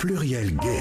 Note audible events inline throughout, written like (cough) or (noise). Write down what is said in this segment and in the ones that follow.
Pluriel Gay.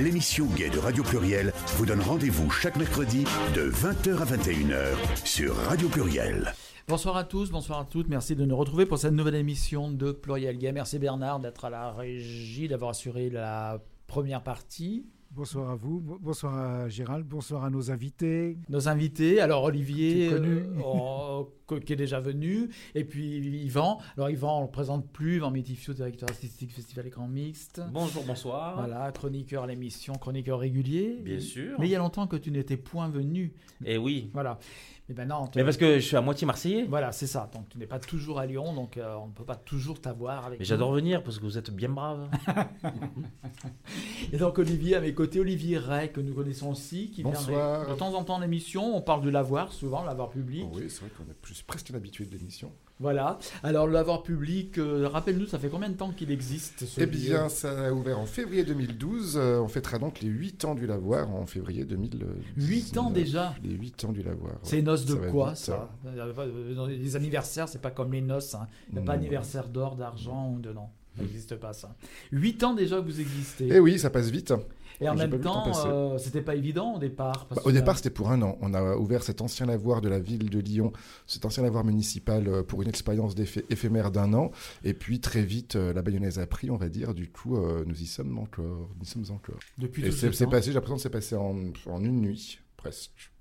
L'émission Gay de Radio Pluriel vous donne rendez-vous chaque mercredi de 20h à 21h sur Radio Pluriel. Bonsoir à tous, bonsoir à toutes. Merci de nous retrouver pour cette nouvelle émission de Pluriel Gay. Merci Bernard d'être à la régie, d'avoir assuré la première partie. Bonsoir à vous, bonsoir à Gérald, bonsoir à nos invités. Nos invités, alors Olivier, Qui est connu. euh, oh, qui est déjà venu, et puis Yvan. Alors Yvan, on ne le présente plus, Yvan Métifio, directeur artistique Festival Écran Mixte. Bonjour, bonsoir. Voilà, chroniqueur à l'émission, chroniqueur régulier. Bien sûr. Mais il y a longtemps que tu n'étais point venu. Et oui. Voilà. Mais maintenant, tu- Mais parce que je suis à moitié marseillais. voilà, c'est ça. Donc tu n'es pas toujours à Lyon, donc euh, on ne peut pas toujours t'avoir avec Mais j'adore venir parce que vous êtes bien brave. (laughs) Et donc Olivier à mes côtés, Olivier Ray, que nous connaissons aussi, qui Bonsoir. vient de, de temps en temps à l'émission. On parle de l'avoir souvent, l'avoir public. Oh oui, c'est vrai qu'on est plus, presque un habitué de l'émission. Voilà. Alors l'avoir public, euh, rappelle-nous, ça fait combien de temps qu'il existe ce Eh bien, ça a ouvert en février 2012. Euh, on fêtera donc les 8 ans du lavoir en février 2019. 8 ans déjà Les 8 ans du lavoir. ouais. Noces de Ça quoi vite, ça Euh, dans Les anniversaires, c'est pas comme les noces. hein. Il n'y a pas Non. anniversaire d'or, d'argent ou de non. Ça n'existe pas ça. 8 ans déjà que vous existez. Eh oui, ça passe vite. Et en même temps euh, c'était pas évident au départ. parce Bah, au que- départ, c'était pour un an. On a ouvert cet ancien lavoir de la ville de Lyon, cet ancien lavoir municipal euh, pour une expérience éphémère d'un an. Et puis très vite, euh, la bayonnaise a pris, on va dire. Du coup, euh, nous y sommes encore. Nous y sommes encore. depuis Et c'est ce passé, j'ai l'impression que c'est passé en, en une nuit, presque.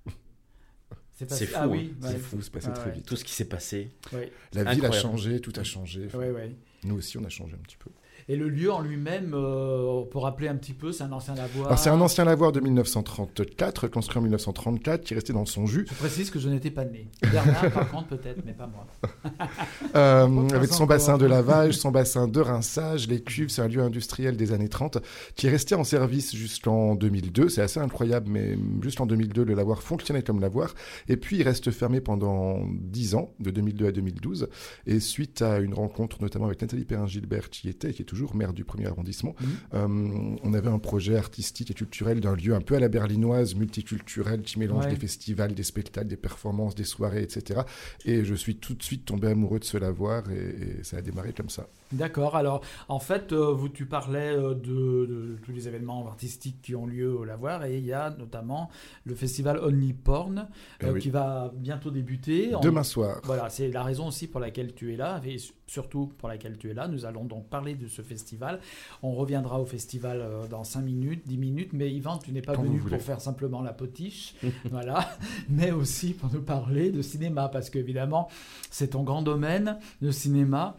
C'est passé- fou, Ah oui, hein. ouais. C'est fou, c'est passé Ah très ouais. vite. Tout ce qui s'est passé. Ouais. La ville a Incroyable. changé, tout a changé. Enfin, Ouais, ouais. Nous aussi, on a changé un petit peu. Et le lieu en lui-même, euh, on peut rappeler un petit peu, c'est un ancien lavoir. Alors, c'est un ancien lavoir de 1934, construit en 1934, qui est resté dans son jus, Je précise que je n'étais pas né. Bernard, par contre, peut-être, mais pas moi. (laughs) euh, avec son bassin de lavage, son bassin de rinçage. Les cuves, c'est un lieu industriel des années 30 qui est resté en service jusqu'en 2002. C'est assez incroyable, mais juste en 2002, le lavoir fonctionnait comme lavoir. Et puis, il reste fermé pendant 10 ans, de 2002 à 2012. Et suite à une rencontre, notamment avec Nathalie Perrin-Gilbert, qui était, qui est toujours maire du premier arrondissement, Mhm. euh, on avait un projet artistique et culturel d'un lieu un peu à la berlinoise, multiculturel, qui mélange Ouais. des festivals, des spectacles, des performances, des soirées, etc. Et je suis tout de suite tombé amoureux de ce lavoir et, et ça a démarré comme ça. D'accord. Alors, en fait, euh, vous, tu parlais euh, de, de tous les événements artistiques qui ont lieu au lavoir, et il y a notamment le festival Only Porn Eh euh, oui. qui va bientôt débuter. En- Demain soir. Voilà, c'est la raison aussi pour laquelle tu es là, et surtout pour laquelle tu es là. Nous allons donc parler de ce festival. On reviendra au festival dans 5 minutes, 10 minutes, mais Yvan, tu n'es pas Quand venu pour faire simplement la potiche, (laughs) voilà, mais aussi pour nous parler de cinéma, parce qu'évidemment, c'est ton grand domaine, le cinéma,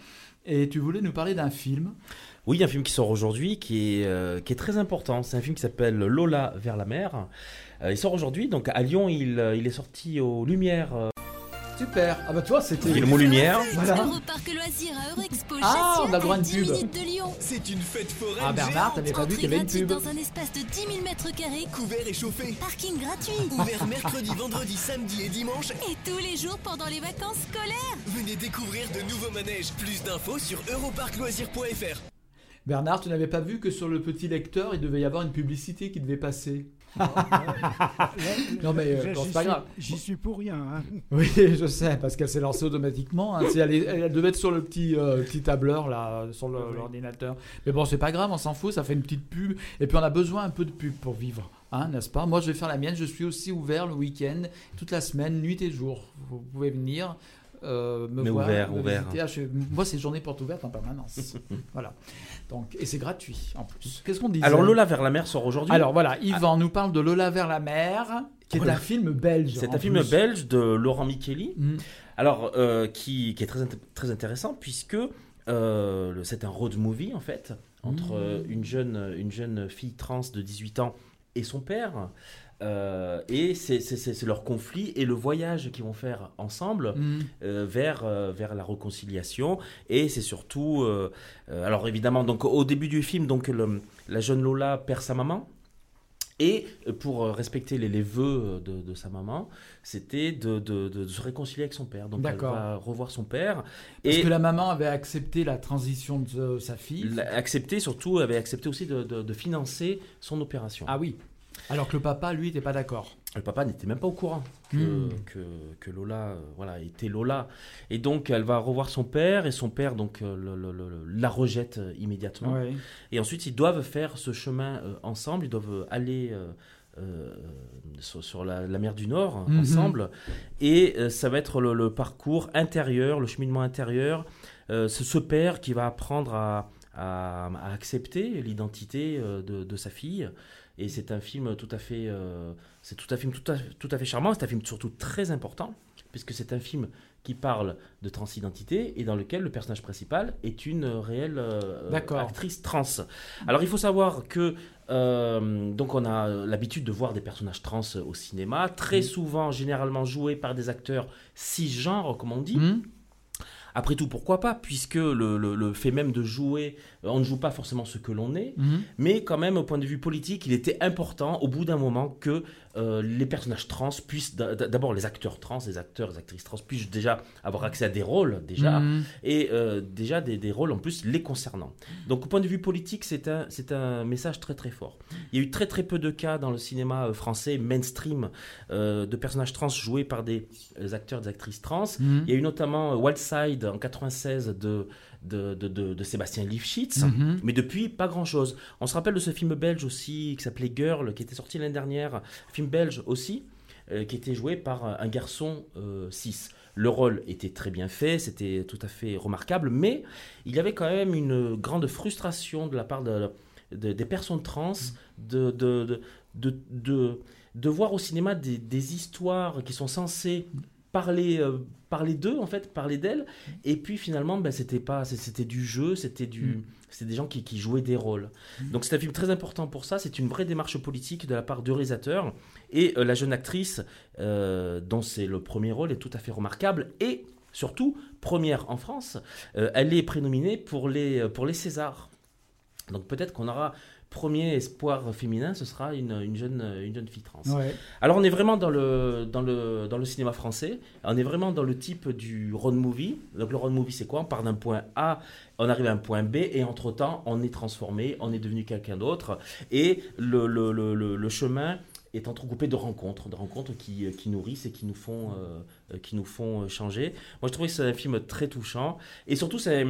et tu voulais nous parler d'un film. Oui, un film qui sort aujourd'hui qui est, euh, très important. C'est un film qui s'appelle Lola vers la mer. Euh, il sort aujourd'hui, donc à Lyon, il, euh, il est sorti aux Lumières. Super. Ah bah toi, c'était... Il mon lumière. Voilà. Europarc Loisirs à Eurexpo Ah, on a le droit à une 10 pub. minutes de Lyon. C'est une fête foraine Ah Bernard, t'avais pas vu qu'il y avait une pub dans un espace de 10 000 mètres carrés. Couvert et chauffé. Parking gratuit. Ouvert mercredi, vendredi, samedi et dimanche. Et tous les jours pendant les vacances scolaires. Venez découvrir de nouveaux manèges. Plus d'infos sur europarcloisirs.fr. Bernard, tu n'avais pas vu que sur le petit lecteur, il devait y avoir une publicité qui devait passer Non, mais, euh, c'est pas grave. J'y suis pour rien. hein. Oui, je sais, parce qu'elle s'est lancée automatiquement. hein. Elle, est- elle devait être sur le petit, euh, petit tableur, là, sur Oui. l'ordinateur. Mais bon, c'est pas grave, on s'en fout, ça fait une petite pub. Et puis on a besoin un peu de pub pour vivre, hein, n'est-ce pas? Moi, je vais faire la mienne. Je suis aussi ouvert le week-end, toute la semaine, nuit et jour. Vous pouvez venir. Euh, me Mais voir, ouvert, me ouvert. visiter. Ah, je- moi, c'est journée porte ouverte en permanence. (laughs) voilà. Donc, et c'est gratuit en plus. Qu'est-ce qu'on disait Alors Lola vers la mer sort aujourd'hui. Alors voilà, Yvan nous parle de Lola vers la mer, qui est Voilà. un film belge. c'est en un film plus. belge de Laurent Micheli. Mm. Alors, euh, qui, qui est très, int- très intéressant puisque euh, le- c'est un road movie en fait entre euh, une, jeune, une jeune fille trans de 18 ans et son père. Euh, et c'est leur conflit et le voyage qu'ils vont faire ensemble Mm. euh, vers, euh, vers la réconciliation. Et c'est surtout. alors évidemment, donc, au début du film, donc, le- la jeune Lola perd sa maman. Et pour respecter les, les vœux de, de sa maman, c'était de, de- de- de se réconcilier avec son père. Donc elle va revoir son père. Parce et que la maman avait accepté la transition de sa fille. accepté, surtout, avait accepté aussi de financer son opération. Ah oui. Alors que le papa, lui, n'était pas d'accord. le papa n'était même pas au courant que, Mm. que, que Lola euh, voilà, était Lola. Et donc, elle va revoir son père, et son père donc, euh, le- le- le- la rejette euh, immédiatement. Ouais. Et ensuite, ils doivent faire ce chemin euh, ensemble, ils doivent aller euh, sur, sur la, la mer du Nord Mhm. ensemble. Et euh, ça va être le, le parcours intérieur, le cheminement intérieur. Euh, c'est ce père qui va apprendre à, à- à accepter l'identité de, de sa fille. Et c'est un film tout à fait, euh, c'est tout à film tout à, tout à fait charmant. C'est un film surtout très important puisque c'est un film qui parle de transidentité et dans lequel le personnage principal est une réelle euh, actrice trans. Alors il faut savoir que euh, donc on a l'habitude de voir des personnages trans au cinéma, très souvent généralement joués par des acteurs cisgenres comme on dit. Hmm Après tout, pourquoi pas, puisque le, le- le fait même de jouer, euh, on ne joue pas forcément ce que l'on est, Mhm. mais quand même, au point de vue politique, il était important, au bout d'un moment, que euh, les personnages trans puissent, d'a- d'a- d'abord les acteurs trans, les acteurs, les actrices trans, puissent déjà avoir accès à des rôles, déjà, Mhm. et euh, déjà des, des rôles en plus les concernant. Donc au point de vue politique, c'est un, c'est un message très très fort. Il y a eu très très peu de cas dans le cinéma euh, français mainstream euh, de personnages trans joués par des acteurs, des actrices trans. Mhm. Il y a eu notamment euh, Wild Side en 96 de, de, de, de- de Sébastien Lifshitz. Mhm. Mais depuis, pas grand-chose. On se rappelle de ce film belge aussi, qui s'appelait Girl, qui était sorti l'année dernière. Film belge aussi, euh, qui était joué par euh, un garçon euh, cis. Le rôle était très bien fait, c'était tout à fait remarquable, mais il y avait quand même une grande frustration de la part de, de- des personnes trans de, de, de, de, de- de voir au cinéma des, des histoires qui sont censées parler, euh, parler d'eux, en fait, parler d'elles, et puis finalement, ben, c'était pas, c'était du jeu, c'était du, Mm. c'était des gens qui, qui jouaient des rôles. Donc c'est un film très important pour ça. C'est une vraie démarche politique de la part du réalisateur et euh, la jeune actrice euh, dont c'est le premier rôle est tout à fait remarquable et surtout première en France. Elle est prénominée pour les pour les Césars. Donc peut-être qu'on aura premier espoir féminin, ce sera une, une jeune une jeune fille trans. Ouais. Alors on est vraiment dans le, dans, le, dans le cinéma français, on est vraiment dans le type du road movie. Donc le road movie c'est quoi? On part d'un point A, on arrive à un point B et entre-temps on est transformé, on est devenu quelqu'un d'autre et le, le, le, le- le chemin est entrecoupé de rencontres, de rencontres qui, qui nourrissent et qui nous font, euh, qui nous font changer. Moi je trouvais que c'est un film très touchant et surtout c'est...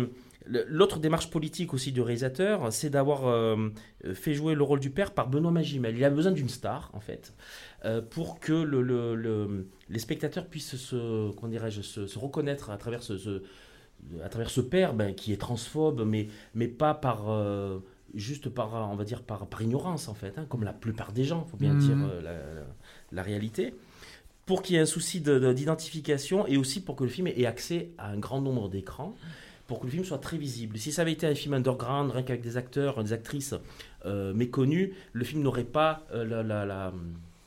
L'autre démarche politique aussi du réalisateur, c'est d'avoir euh, fait jouer le rôle du père par Benoît Magimel. Il a besoin d'une star, en fait, euh, pour que le, le- le- les spectateurs puissent se, se, se reconnaître à travers ce, ce- à travers ce père ben, qui est transphobe, mais, mais pas par... euh, juste par, on va dire, par, par ignorance, en fait, hein, comme la plupart des gens, il faut bien Mhm. dire la, la- la réalité. Pour qu'il y ait un souci de- de- d'identification et aussi pour que le film ait accès à un grand nombre d'écrans pour que le film soit très visible. Si ça avait été un film underground, rien qu'avec des acteurs, des actrices euh, méconnus, le film n'aurait pas euh, la, la- la-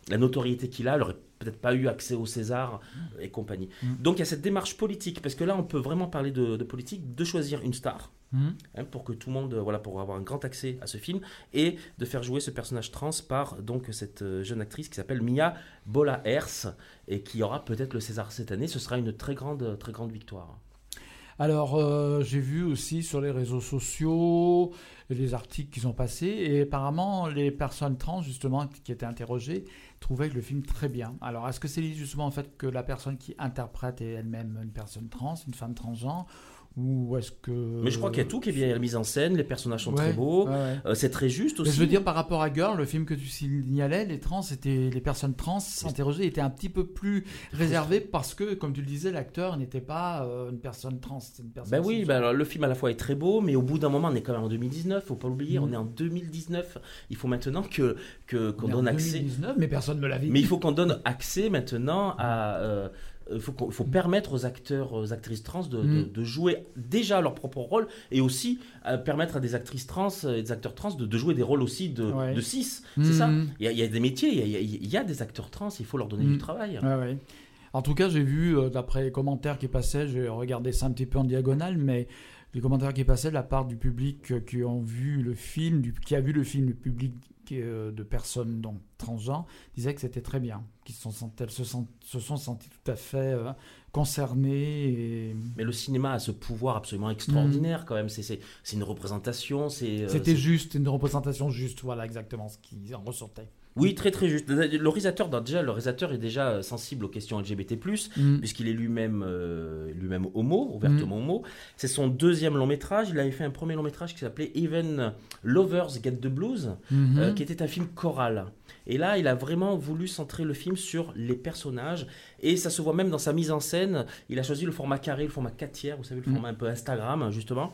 la notoriété qu'il a, il n'aurait peut-être pas eu accès au César euh, et compagnie. Mm. Donc il y a cette démarche politique, parce que là on peut vraiment parler de, de politique, de choisir une star. Mhm. hein, pour que tout le monde, voilà, pour avoir un grand accès à ce film, et de faire jouer ce personnage trans par donc cette euh, jeune actrice qui s'appelle Mia Bola-Hers, et qui aura peut-être le César cette année. Ce sera une très grande, très grande victoire. Alors, euh, j'ai vu aussi sur les réseaux sociaux les articles qui sont passés et apparemment les personnes trans justement qui étaient interrogées trouvaient le film très bien. Alors, est-ce que c'est justement en fait que la personne qui interprète est elle-même une personne trans, une femme transgenre ou est-ce que Mais je crois qu'il y a tout qui est bien mis en scène, les personnages sont Ouais, très beaux, ouais, ouais. euh, c'est très juste Mais aussi. je veux dire, par rapport à Girl, le film que tu signalais, les trans étaient, les personnes trans interrogées étaient un petit peu plus réservées parce que, comme tu le disais, l'acteur n'était pas euh, une personne trans, c'était une personne. Ben oui, ben alors, le film à la fois est très beau, mais au bout d'un moment, on est quand même en 2019, faut pas l'oublier, on est en 2019. Il faut maintenant que qu'on On est en donne accès. 2019, mais personne ne me l'avait Mais il faut qu'on donne accès maintenant à. euh, il faut, il faut permettre aux acteurs, aux actrices trans de, Mm. de jouer déjà leur propre rôle et aussi euh, permettre à des actrices trans et des acteurs trans de, de jouer des rôles aussi de, Ouais. de cis. C'est ça. Mhm. Il y, a, il y a des métiers, il y a, y y des acteurs trans, il faut leur donner Mm. du travail. Ouais, ouais. En tout cas, j'ai vu, euh, d'après les commentaires qui passaient, j'ai regardé ça un petit peu en diagonale, mais les commentaires qui passaient de la part du public euh, qui ont vu le film, du, qui a vu le film, le public euh, de personnes donc transgenres disaient que c'était très bien, qu'ils se sont, se, sont senties tout à fait euh, concernées. Et... Mais le cinéma a ce pouvoir absolument extraordinaire quand même. C'est- une représentation. c'est euh, C'était juste, une représentation juste, voilà exactement ce qui en ressortait. Oui, très très juste. Le réalisateur, déjà, le réalisateur est déjà euh, sensible aux questions LGBT+, Mm. puisqu'il est lui-même euh, lui-même homo, ouvertement homo. C'est son deuxième long métrage. Il avait fait un premier long métrage qui s'appelait Even Lovers Get the Blues, euh, qui était un film choral. Et là, il a vraiment voulu centrer le film sur les personnages. Et ça se voit même dans sa mise en scène. Il a choisi le format carré, le format 4 tiers, vous savez, le Mm. format un peu Instagram, justement,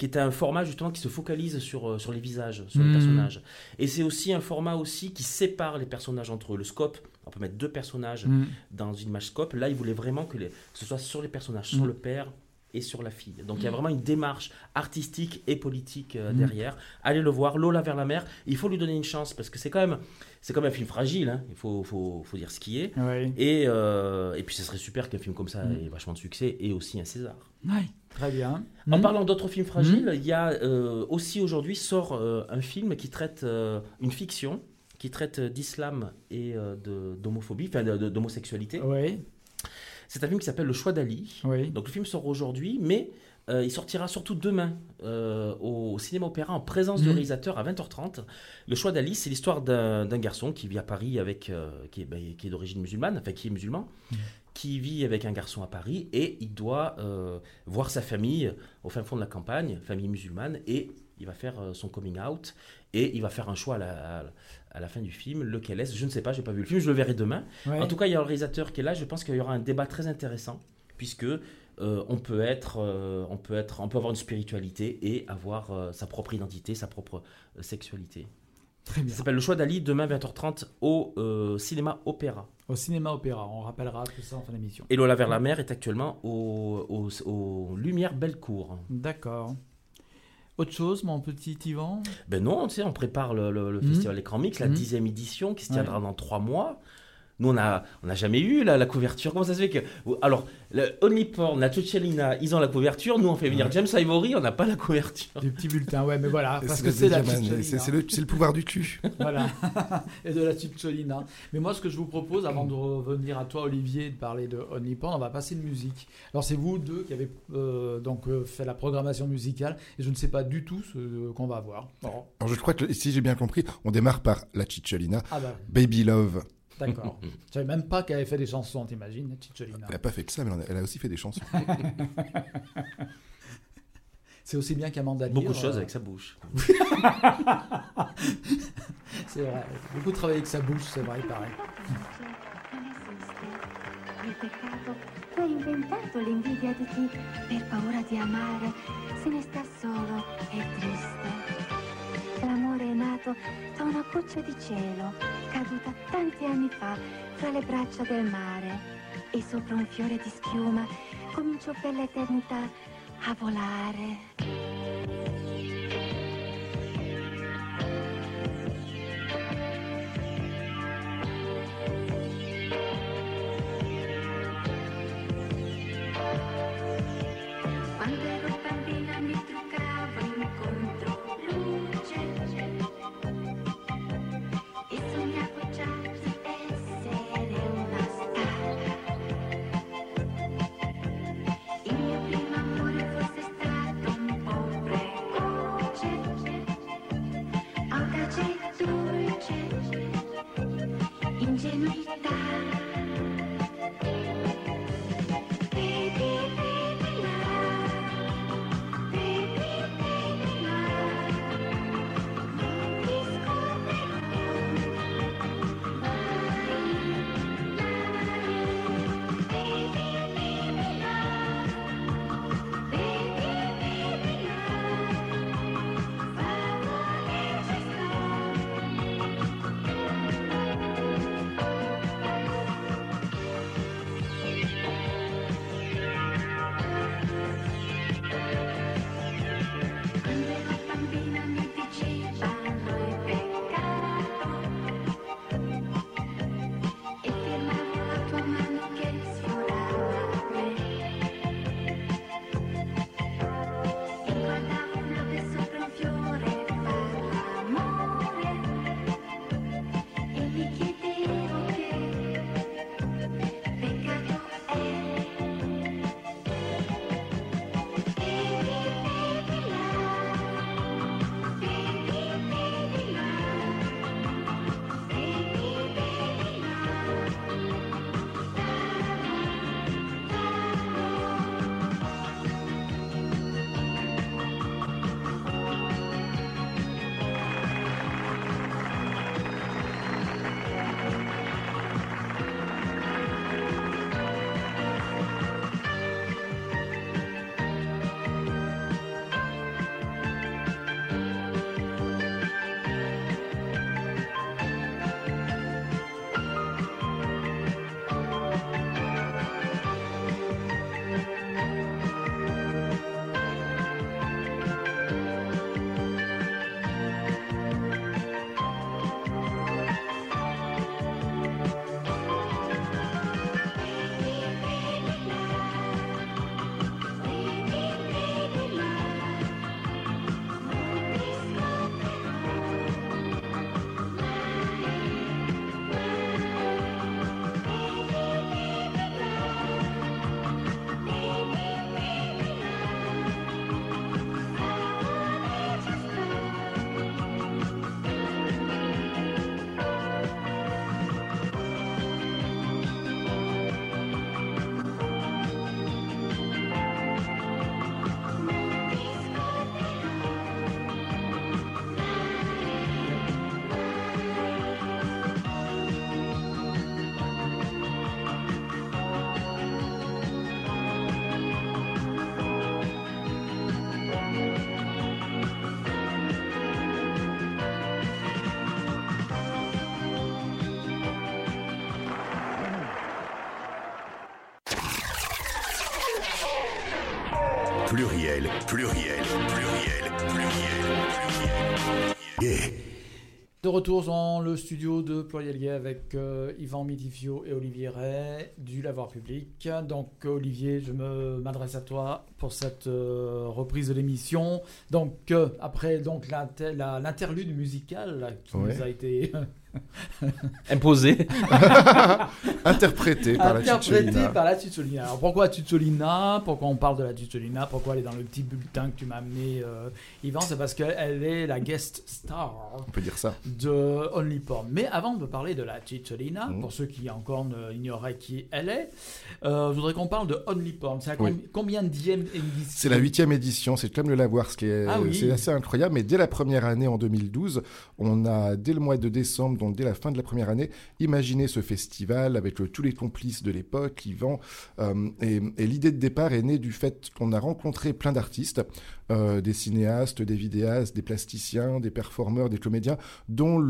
qui est un format justement qui se focalise sur, euh, sur les visages, sur les Mm. personnages. Et c'est aussi un format aussi qui sépare les personnages entre eux. Le scope, on peut mettre deux personnages Mm. dans une image scope. Là, il voulait vraiment que, les- que ce soit sur les personnages, sur Mm. le père et sur la fille. Donc il y a vraiment une démarche artistique et politique euh, Mm. derrière. Allez le voir, Lola vers la mer. Il faut lui donner une chance parce que c'est quand même, c'est quand même un film fragile. hein. Il faut, faut, faut dire ce qui est. Oui. Et, euh, et puis ce serait super qu'un film comme ça Mm. ait vachement de succès et aussi un César. Ouais, très bien. En Mm. parlant d'autres films fragiles, il y a euh, aussi aujourd'hui sort un film qui traite une fiction qui traite d'islam et de- d'homophobie, enfin d'homosexualité. Oui, C'est un film qui s'appelle Le Choix d'Ali. oui. Donc le film sort aujourd'hui, mais euh, il sortira surtout demain euh, au cinéma opéra en présence du Mhm. réalisateur à 20h30. Le Choix d'Ali, c'est l'histoire d'un garçon qui vit à Paris avec euh, qui est, ben, qui est d'origine musulmane, enfin qui est musulman, Mhm. qui vit avec un garçon à Paris et il doit voir sa famille au fin fond de la campagne, famille musulmane, et il va faire son coming out et il va faire un choix à la, à la- à la fin du film. Lequel est-ce? Je ne sais pas, j'ai pas vu le film, je le verrai demain. Ouais. En tout cas, il y a le réalisateur qui est là. Je pense qu'il y aura un débat très intéressant puisque euh, on peut être, euh, on peut être, on peut avoir une spiritualité et avoir euh, sa propre identité, sa propre sexualité. Très bien. Ça s'appelle Le Choix d'Ali demain 20h30 au cinéma Opéra. Au cinéma opéra, on rappellera tout ça en fin d'émission. Et Lola vers la mer est actuellement au, au, au Lumière Bellecour. D'accord. Autre chose, mon petit Yvan? Ben non, tu sais, on prépare le, le- le Mhm. festival Écran Mix, la Mhm. dixième édition qui se Ouais. tiendra dans trois mois. Nous, on n'a on n'a jamais eu la, la couverture. Comment ça se fait que. Alors, le Only Porn, la Tuccelina, ils ont la couverture. Nous, on fait venir James Ivory, on n'a pas la couverture. Des petits bulletins, ouais, mais voilà, parce que c'est la c'est- c'est le, c'est le pouvoir du cul. (laughs) Voilà, (laughs) et de la Cicciolina. Mais moi, ce que je vous propose, avant de revenir à toi, Olivier, de parler de Only Porn, on va passer de musique. Alors, c'est vous deux qui avez euh, donc euh, fait la programmation musicale, et je ne sais pas du tout ce qu'on va voir. Bon. Alors je crois que si j'ai bien compris, on démarre par la Cicciolina, Ah bah, Baby Love. D'accord. (laughs) Je savais même pas qu'elle avait fait des chansons, t'imagines, Cicciolina. Elle n'a pas fait que ça, mais elle a- aussi fait des chansons. (laughs) C'est aussi bien qu'Amanda Lear, Beaucoup de choses euh, avec sa bouche. (laughs) C'est vrai. Beaucoup travaillé avec sa bouche, c'est vrai, pareil. Tu hai inventato l'invidia di chi per paura di amare se ne sta solo e triste. L'amore è nato da una goccia di cielo caduta tanti anni fa fra le braccia del mare e sopra un fiore di schiuma cominciò per l'eternità a volare. sky. Pluriel, pluriel, pluriel, pluriel, pluriel. Gay. De retour dans le studio de Pluriel Gay avec euh, Yvan Mitifio et Olivier Ray du Lavoir Public. Donc Olivier, je me m'adresse à toi pour cette euh, reprise de l'émission. Donc euh, après donc l'interlude musical qui Ouais. nous a été (laughs) Imposé. (laughs) Interprété par la interprété par la Tuzzolina. Alors pourquoi Tuzzolina Pourquoi on parle de la Tuzzolina Pourquoi elle est dans le petit bulletin que tu m'as amené, euh, Yvan? C'est parce qu'elle est la guest star On peut dire ça. de Only Porn. Mais avant de parler de la Cicciolina, Mhm. pour ceux qui encore ne- ignoraient qui elle est, euh, je voudrais qu'on parle de Only Porn. C'est Oui. com- combien de dixième édition? C'est la huitième édition, c'est comme le Lavoir, ce qui est, Ah oui. c'est assez incroyable. Mais dès la première année, en 2012, on a, dès le mois de décembre, donc dès la fin de la première année, imaginé ce festival avec tous les complices de l'époque, Yvan. euh, et et l'idée de départ est née du fait qu'on a rencontré plein d'artistes, euh, des cinéastes, des vidéastes, des plasticiens, des performeurs, des comédiens, dont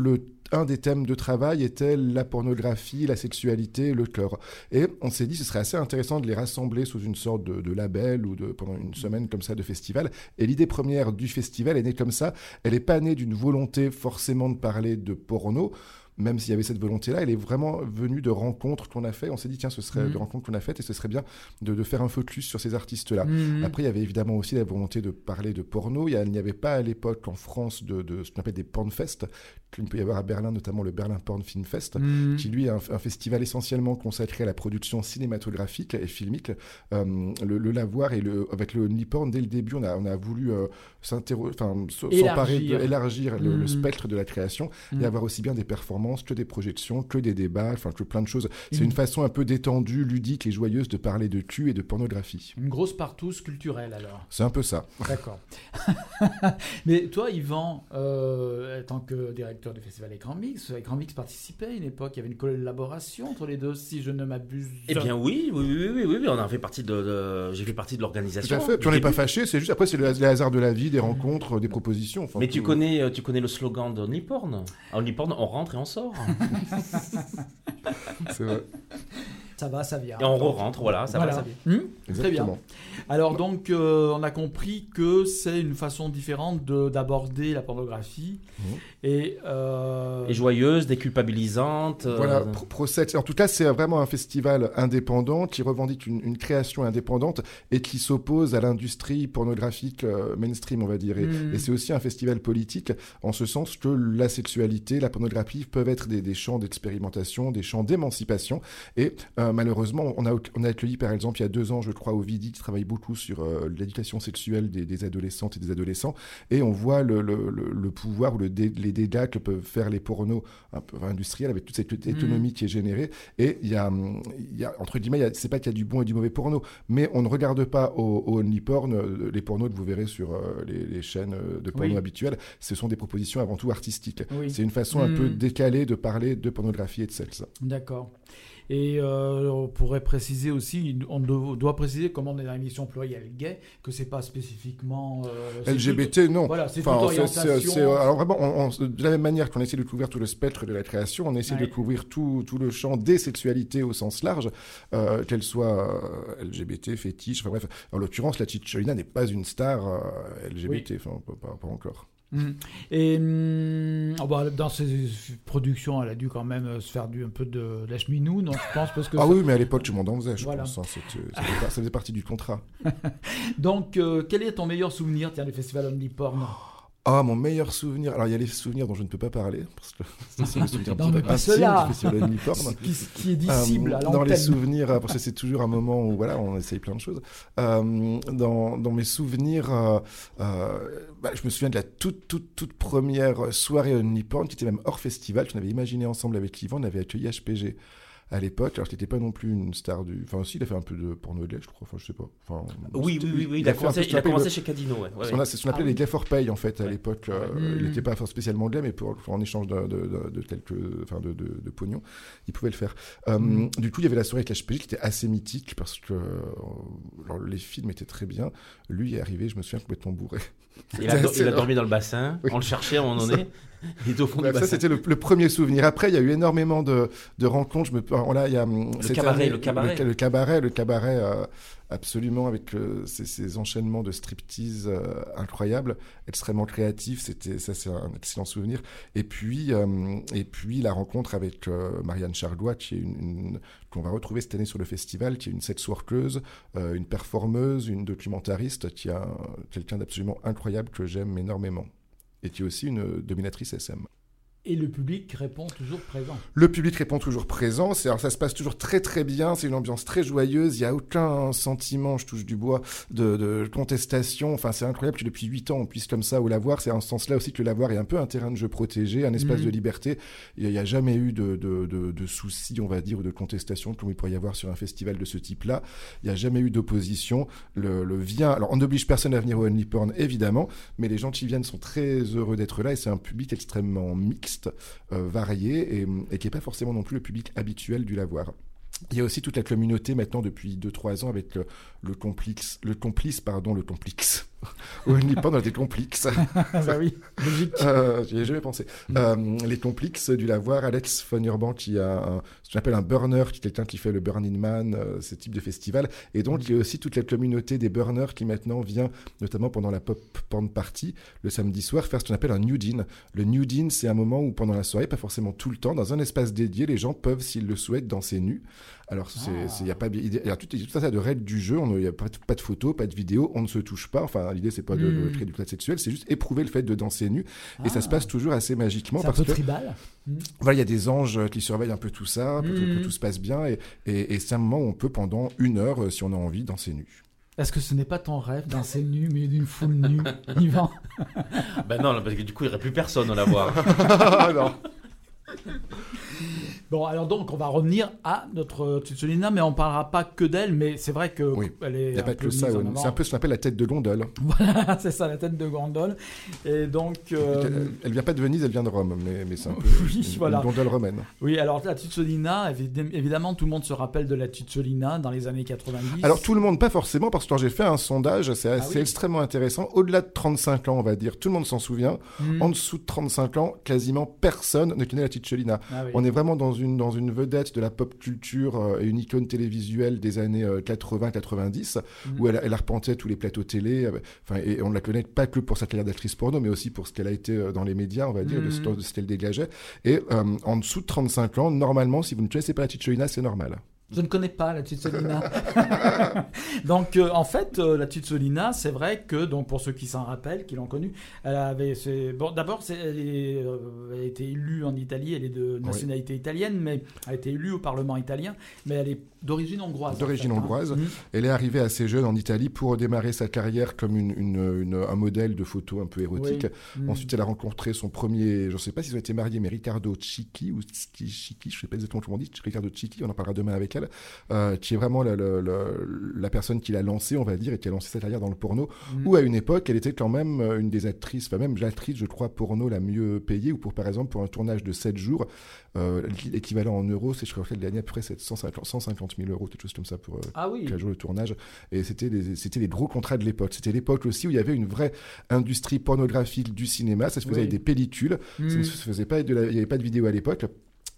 un des thèmes de travail était la pornographie, la sexualité, le corps. Et on s'est dit ce serait assez intéressant de les rassembler sous une sorte de, label ou pendant une semaine comme ça de festival. Et l'idée première du festival est née comme ça. Elle n'est pas née d'une volonté forcément de parler de porno. Même s'il y avait cette volonté-là, elle est vraiment venue de rencontres qu'on a fait. On s'est dit, tiens, ce serait Mhm. de rencontres qu'on a faites et ce serait bien de, de faire un focus sur ces artistes-là. Mhm. Après, il y avait évidemment aussi la volonté de parler de porno. Il n'y avait pas à l'époque en France de, de ce qu'on appelle des pornfest, qu'il peut y avoir à Berlin, notamment le Berlin Porn Film Fest, Mhm. qui lui est un, un festival essentiellement consacré à la production cinématographique et filmique. Euh, le, le Lavoir et le, avec le Only Porn, dès le début, on a, on a voulu euh, s'emparer de, Élargir. le, le spectre de la création et avoir aussi bien des performances que des projections, que des débats, enfin que plein de choses. C'est une façon un peu détendue, ludique et joyeuse de parler de cul et de pornographie. Une grosse partouze culturelle alors. C'est un peu ça. D'accord. (laughs) Mais toi, Yvan, euh, en tant que directeur du festival Écran Mix, Écran Mix participait à une époque, il y avait une collaboration entre les deux, si je ne m'abuse. Eh bien oui, oui, oui, oui, oui, oui, on a fait partie de, de- j'ai fait partie de Tout l'organisation. à fait. Puis on n'est pas fâché, c'est juste après, c'est le, les hasards de la vie, des rencontres, des propositions. Enfin, Mais tu tout- connais, euh, tu connais le slogan de Onlyporn À Onlyporn, on rentre et on sort. (laughs) C'est vrai. Ça va, ça vient. Et on re-rentre, voilà, ça Voilà. va, ça vient. Hmm Très bien. Alors donc, euh, on a compris que c'est une façon différente de- d'aborder la pornographie Mhm. Et, euh, Et joyeuse, déculpabilisante. euh, Voilà, Pro- Prosex. En tout cas, c'est vraiment un festival indépendant qui revendique une, une création indépendante et qui s'oppose à l'industrie pornographique euh, mainstream, on va dire. Et, Mhm. et c'est aussi un festival politique en ce sens que la sexualité, la pornographie peuvent être des, des champs d'expérimentation, des champs d'émancipation. Et euh, malheureusement, on a, on a accueilli par exemple il y a deux ans, je crois, au VIDI, qui travaille beaucoup sur euh, l'éducation sexuelle des, des adolescentes et des adolescents. Et on voit le, le- le- le pouvoir ou le dé- les dégâts que peuvent faire les pornos un peu industriels avec toute cette autonomie qui est générée. Et il y a, hum, il y a entre guillemets, c'est pas qu'il y a du bon et du mauvais porno, mais on ne regarde pas au, au only porn euh, les pornos que vous verrez sur euh, les, les chaînes euh, de porno Oui. habituelles. Ce sont des propositions avant tout artistiques. Oui. C'est une façon un peu Mhm. décalée de parler de pornographie et de sexe. D'accord. Et euh, on pourrait préciser aussi, on do- doit préciser, comme on est dans l'émission plurielle gay, que c'est pas spécifiquement euh, LGBT, non. tout- Voilà, c'est Enfin, alors vraiment, on- on- de la même manière qu'on essaie de couvrir tout le spectre de la création, on essaie Ouais. de couvrir tout, tout le champ des sexualités au sens large, euh, qu'elles soient euh, LGBT, fétiches, enfin bref. En l'occurrence, la Chicholina n'est pas une star euh, LGBT, enfin pas, pas- pas encore. Mhm. Et oh bah, dans ses productions, elle a dû quand même euh, se faire du, un peu de la cheminou, non Je pense parce que Ah ça- oui, mais à l'époque, tout le monde en faisait, je Voilà. pense. hein, c'était- ça, faisait, ça faisait partie du contrat. (laughs) Donc, euh, quel est ton meilleur souvenir tiens, du festival Only Porn Ah, mon meilleur souvenir. Alors, il y a les souvenirs dont je ne peux pas parler, parce que (laughs) c'est le souvenir Non, mais pas de Porn. qui, qui est dissible Euh, à dans les souvenirs, euh, parce que c'est toujours un moment où voilà, on essaye plein de choses. Euh, dans, dans mes souvenirs, euh, bah, je me souviens de la toute, toute, toute première soirée Only Porn, qui était même hors festival, qu'on avait imaginé ensemble avec Yvan, on avait accueilli HPG à l'époque, alors n'était pas non plus une star du... Enfin, aussi, il a fait un peu de porno gay, je crois, enfin, je sais pas. Enfin, Oui, oui, oui, oui, il a commencé, il a chez Cadino, ouais. C'est ce qu'on appelait Ah oui. les gay for pay en fait à Ouais. l'époque. euh. Il n'était pas spécialement gay, mais pour, en échange de, de, de, de quelques, enfin de, de, de pognon, il pouvait le faire. Euh, Mm. Du coup, il y avait la soirée avec HPG qui était assez mythique parce que euh, alors, les films étaient très bien. Lui est arrivé, je me souviens complètement bourré. Il a, il dormi dans le bassin, Oui. on le cherchait à un moment donné, il était au fond du ça, c'était le, le premier souvenir. Après, il y a eu énormément de, de rencontres. Je me, alors là, il y a cette cabaret, année, le cabaret. le, le cabaret, le cabaret euh, absolument, avec euh, ces, enchaînements de striptease euh, incroyables, extrêmement créatifs. C'était ça, c'est un excellent souvenir. Et puis, euh, et puis la rencontre avec Marianne Charlois, qui est une, qu'on va retrouver cette année sur le festival, qui est une sex workeuse, une performeuse, une documentariste, qui un- quelqu'un d'absolument incroyable que j'aime énormément. Et qui est aussi une dominatrice SM. Et le public répond toujours présent. Le public répond toujours présent. C'est, alors ça se passe toujours très très bien. C'est une ambiance très joyeuse. Il n'y a aucun sentiment, je touche du bois, de, de contestation. Enfin, c'est incroyable que depuis 8 ans on puisse comme ça au lavoir. C'est en ce sens-là aussi que le lavoir est un peu un terrain de jeu protégé, un espace Mhm. de liberté. Il n'y a, jamais eu de, de, de, de soucis, on va dire, ou de contestation comme il pourrait y avoir sur un festival de ce type-là. Il n'y a jamais eu d'opposition. Le, le vient. Alors, on n'oblige personne à venir au Only Porn, évidemment, mais les gens qui viennent sont très heureux d'être là et c'est un public extrêmement mixte, euh, varié et, qui n'est pas forcément non plus le public habituel du lavoir. Il y a aussi toute la communauté maintenant depuis 2-3 ans avec le, le le complice, pardon, le complice. Only Porn, on a des complices. bah oui, logique. Euh, J'y ai jamais pensé. Euh, les complices du lavoir, Alex von Urban qui a un, ce qu'on appelle un burner, qui est quelqu'un qui fait le Burning Man, euh, ce type de festival. Et donc, il y a aussi toute la communauté des burners qui maintenant vient, notamment pendant la pop porn party, le samedi soir, faire ce qu'on appelle un nudin. Le nudin, c'est un moment où pendant la soirée, pas forcément tout le temps, dans un espace dédié, les gens peuvent, s'ils le souhaitent, danser nus. Alors, c'est- Ah. c'est- il y a pas, il y a tout, il y a tout un tas de règles du jeu. On- Il n'y a pas, de- pas de photos, pas de vidéos, on ne se touche pas. Enfin, l'idée, c'est pas de, de créer du plat sexuel, c'est juste éprouver le fait de danser nu. Et ça Ah. se passe toujours assez magiquement C'est un parce peu que tribal. Mm. voilà, il y a des anges qui surveillent un peu tout ça, pour que, que tout se passe bien. Et, et- et c'est un moment où on peut, pendant une heure, euh, si on a envie, danser nu. Est-ce que ce n'est pas ton rêve danser nu, mais d'une foule nue (laughs) Yvan Ben non, parce que du coup, il n'y aurait plus personne au lavoir. Ah (laughs) non. (laughs) Bon, alors donc, on va revenir à notre Titsolina, mais on parlera pas que d'elle, mais c'est vrai que Oui. elle est Il n'y a un pas peu que ça. ouais. C'est un peu ce qu'on appelle la tête de gondole. (laughs) Voilà, c'est ça, la tête de gondole. Et donc, euh, Elle, elle vient pas de Venise, elle vient de Rome, mais, mais c'est un peu (laughs) Oui, une, voilà. une gondole romaine. oui, alors la évidem- évidemment, tout le monde se rappelle de la Titsolina dans les années 90. Alors tout le monde, pas forcément, parce que quand j'ai fait un sondage, c'est Ah oui. extrêmement intéressant. Au-delà de 35 ans, on va dire, tout le monde s'en souvient. Hmm. En dessous de 35 ans, quasiment personne ne connaît la Cicciolina. Ah oui. On est vraiment dans une, dans une vedette de la pop culture euh, et une icône télévisuelle des années 80-90, Mhm. où elle, elle arpentait tous les plateaux télé. euh, Enfin, et on ne la connaît pas que pour sa carrière d'actrice porno, mais aussi pour ce qu'elle a été euh, dans les médias, on va dire, de, ce, Mhm. de ce qu'elle dégageait. Et euh, en dessous de 35 ans, normalement, si vous ne connaissez pas la Cicciolina, c'est normal. Je ne connais pas la Titsolina. (laughs) donc, euh, en fait, euh, la Titsolina, c'est vrai que, donc, pour ceux qui s'en rappellent, qui l'ont connue, elle avait. Bon, d'abord, c'est- elle, est, euh, elle a été élue en Italie, elle est de nationalité italienne, mais elle a été élue au Parlement italien, mais elle est d'origine hongroise. en D'origine fait, hein. hongroise. Mhm. Elle est arrivée assez jeune en Italie pour démarrer sa carrière comme une, une- une- un modèle de photo un peu érotique. Oui. Mhm. Ensuite, elle a rencontré son premier, je ne sais pas s'ils ont été mariés, mais Riccardo Cicchi, ou Cicchi, je ne sais pas exactement comment on dit, Riccardo Cicchi, on en parlera demain avec elle, euh, qui est vraiment la, la- la- la personne qui l'a lancé, on va dire, et qui a lancé sa carrière dans le porno, Mhm. où à une époque, elle était quand même euh, une des actrices, enfin même l'actrice, je crois, porno la mieux payée, ou pour, par exemple, pour un tournage de 7 jours, euh, l'équivalent en euros, c'est, je crois qu'elle gagnait à peu près 750 150 000 euros, quelque chose comme ça pour, euh, Ah oui. 15 jours de tournage. Et c'était des gros contrats de l'époque. C'était l'époque aussi où il y avait une vraie industrie pornographique du cinéma. Ça se faisait Oui. avec des pellicules. Ça ne se faisait pas, de il n'y avait pas de vidéo à l'époque.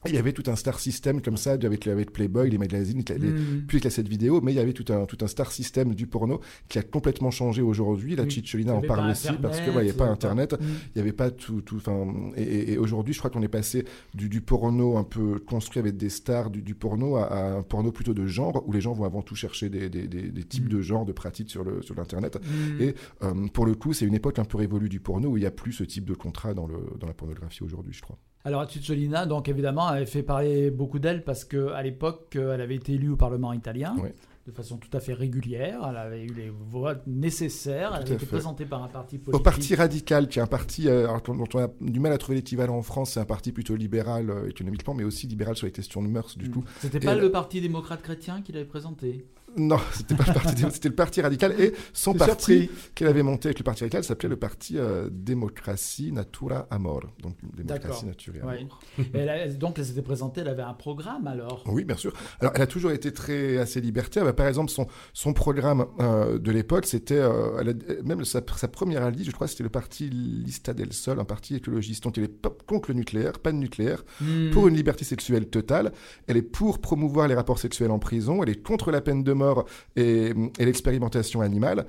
Il y avait tout un star system comme ça, avec, avec Playboy, les magazines, les, les- Mhm. plus les cassettes vidéo, mais il y avait tout un, tout un star system du porno qui a complètement changé aujourd'hui. La Oui. Il y en parle aussi parce que Internet, ouais, il n'y avait pas avait Internet, Mhm. il n'y avait pas tout. tout enfin, et, et- et aujourd'hui, je crois qu'on est passé du, du porno un peu construit avec des stars du, du porno à, à un porno plutôt de genre où les gens vont avant tout chercher des, des- des- des types Mhm. de genres, de pratiques sur le sur l'internet. Mhm. Et euh, pour le coup, c'est une époque un peu révolue du porno où il n'y a plus ce type de contrat dans, le, dans la pornographie aujourd'hui, je crois. Alors, Titsolina, donc évidemment, elle fait parler beaucoup d'elle parce qu'à l'époque, euh, elle avait été élue au Parlement italien. Oui. De façon tout à fait régulière, elle avait eu les voix nécessaires, elle Tout avait été fait. présentée par un parti Au politique. Parti radical, qui est un parti euh, alors, dont on a du mal à trouver l'équivalent en France, c'est un parti plutôt libéral euh, économiquement, mais aussi libéral sur les questions de mœurs, du Mm. coup. C'était pas le Parti démocrate chrétien qui l'avait présenté? Non, (laughs) c'était pas le parti, c'était le parti radical et son parti qu'elle avait monté avec le parti radical s'appelait le parti euh, Démocratie Natura Amor, donc démocratie nature et Ouais. amour. Et elle a- donc, elle s'était présentée, elle avait un programme alors? Oui, bien sûr. Alors, elle a toujours été très assez libertaire. Bah, par exemple, son, son programme euh, de l'époque, c'était euh, a- même sa, sa première alliée, je crois, c'était le parti Lista del Sol, un parti écologiste. Donc, elle est pas contre le nucléaire, pas de nucléaire, Hmm. pour une liberté sexuelle totale. Elle est pour promouvoir les rapports sexuels en prison. Elle est contre la peine de mort et l'expérimentation animale.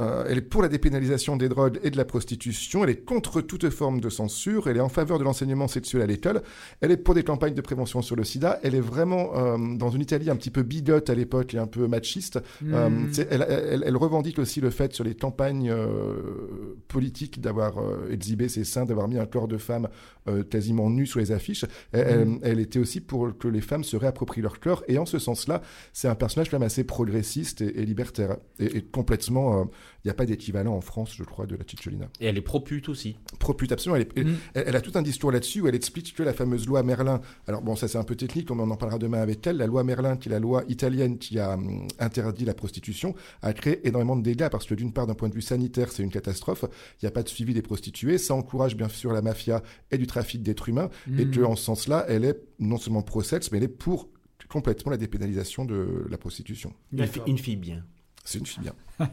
Euh, elle est pour la dépénalisation des drogues et de la prostitution. Elle est contre toute forme de censure. Elle est en faveur de l'enseignement sexuel à l'école. Elle est pour des campagnes de prévention sur le sida. Elle est vraiment euh, dans une Italie un petit peu bigote à l'époque et un peu machiste. Euh, Mm. c'est- elle, elle- elle revendique aussi le fait sur les campagnes euh, politiques d'avoir euh, exhibé ses seins, d'avoir mis un corps de femme euh, quasiment nu sur les affiches. Elle, elle- Mm. elle était aussi pour que les femmes se réapproprient leur corps. Et en ce sens-là, c'est un personnage quand même assez progressiste et, et libertaire. Et, et complètement, euh, il n'y a pas d'équivalent en France, je crois, de la Cicciolina. Et elle est pro-pute aussi. Pro-pute, absolument. Elle, est- elle- Mm. elle- elle a tout un discours là-dessus où elle explique que la fameuse loi Merlin, alors bon, ça c'est un peu technique, on en parlera demain avec elle, la loi Merlin, qui est la loi italienne qui a hum, interdit la prostitution, a créé énormément de dégâts parce que d'une part, d'un point de vue sanitaire, c'est une catastrophe, il n'y a pas de suivi des prostituées, ça encourage bien sûr la mafia et du trafic d'êtres humains, et Mm. que en ce sens-là, elle est non seulement pro-sexe, mais elle est pour complètement la dépénalisation de la prostitution. Une, fi- une fille bien. C'est une fille bien. (laughs)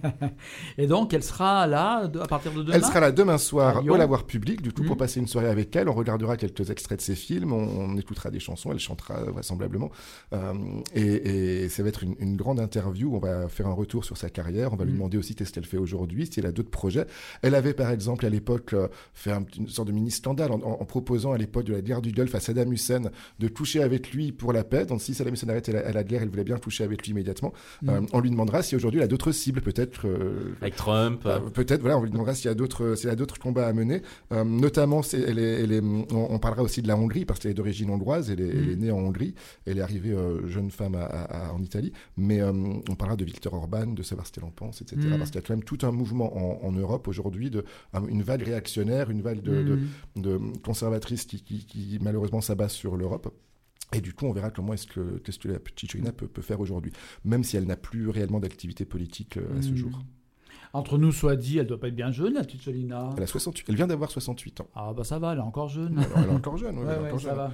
Et donc, elle sera là à partir de demain Elle sera là demain soir À au Lavoir Public, du coup, pour Mhm. passer une soirée avec elle. On regardera quelques extraits de ses films, on, on écoutera des chansons, elle chantera vraisemblablement. Euh, et, et ça va être une, une grande interview. On va faire un retour sur sa carrière. On va lui Mhm. demander aussi qu'est-ce qu'elle fait aujourd'hui, si elle a d'autres projets. Elle avait, par exemple, à l'époque, euh, fait un- une sorte de mini-scandale en, en- en proposant à l'époque de la guerre du Golfe à Saddam Hussein de coucher avec lui pour la paix. Donc, si Saddam Hussein arrêtait la, la guerre, elle voulait bien coucher avec lui immédiatement. Euh, on lui demandera si aujourd'hui elle a d'autres cibles, peut-être. euh, Avec Trump. euh, Peut-être, voilà, on lui demandera s'il y a d'autres, s'il y a d'autres combats à mener. Euh, notamment, c'est, elle est, elle est- on, on parlera aussi de la Hongrie parce qu'elle est d'origine hongroise. Elle est, elle est Mhm. née en Hongrie. Elle est arrivée euh, jeune femme à- à- à- en Italie. Mais euh, on parlera de Viktor Orban, de savoir ce qu'elle en pense, etc. Mhm. Parce qu'il y a quand même tout un mouvement en, en Europe aujourd'hui de un- une vague réactionnaire, une vague de, de- Mm. de conservatrices qui, qui, qui, malheureusement s'abat sur l'Europe. Et du coup, on verra comment est-ce que, qu'est-ce que la petite China peut, peut faire aujourd'hui, même si elle n'a plus réellement d'activité politique euh, à ce Mm. jour. Entre nous, soit dit, elle doit pas être bien jeune, la petite Cholina. Elle, a 68, elle vient d'avoir 68 ans. Ah bah ça va, elle est encore jeune. Alors, elle est encore jeune, oui, Ouais, elle est ouais, encore ça jeune. va.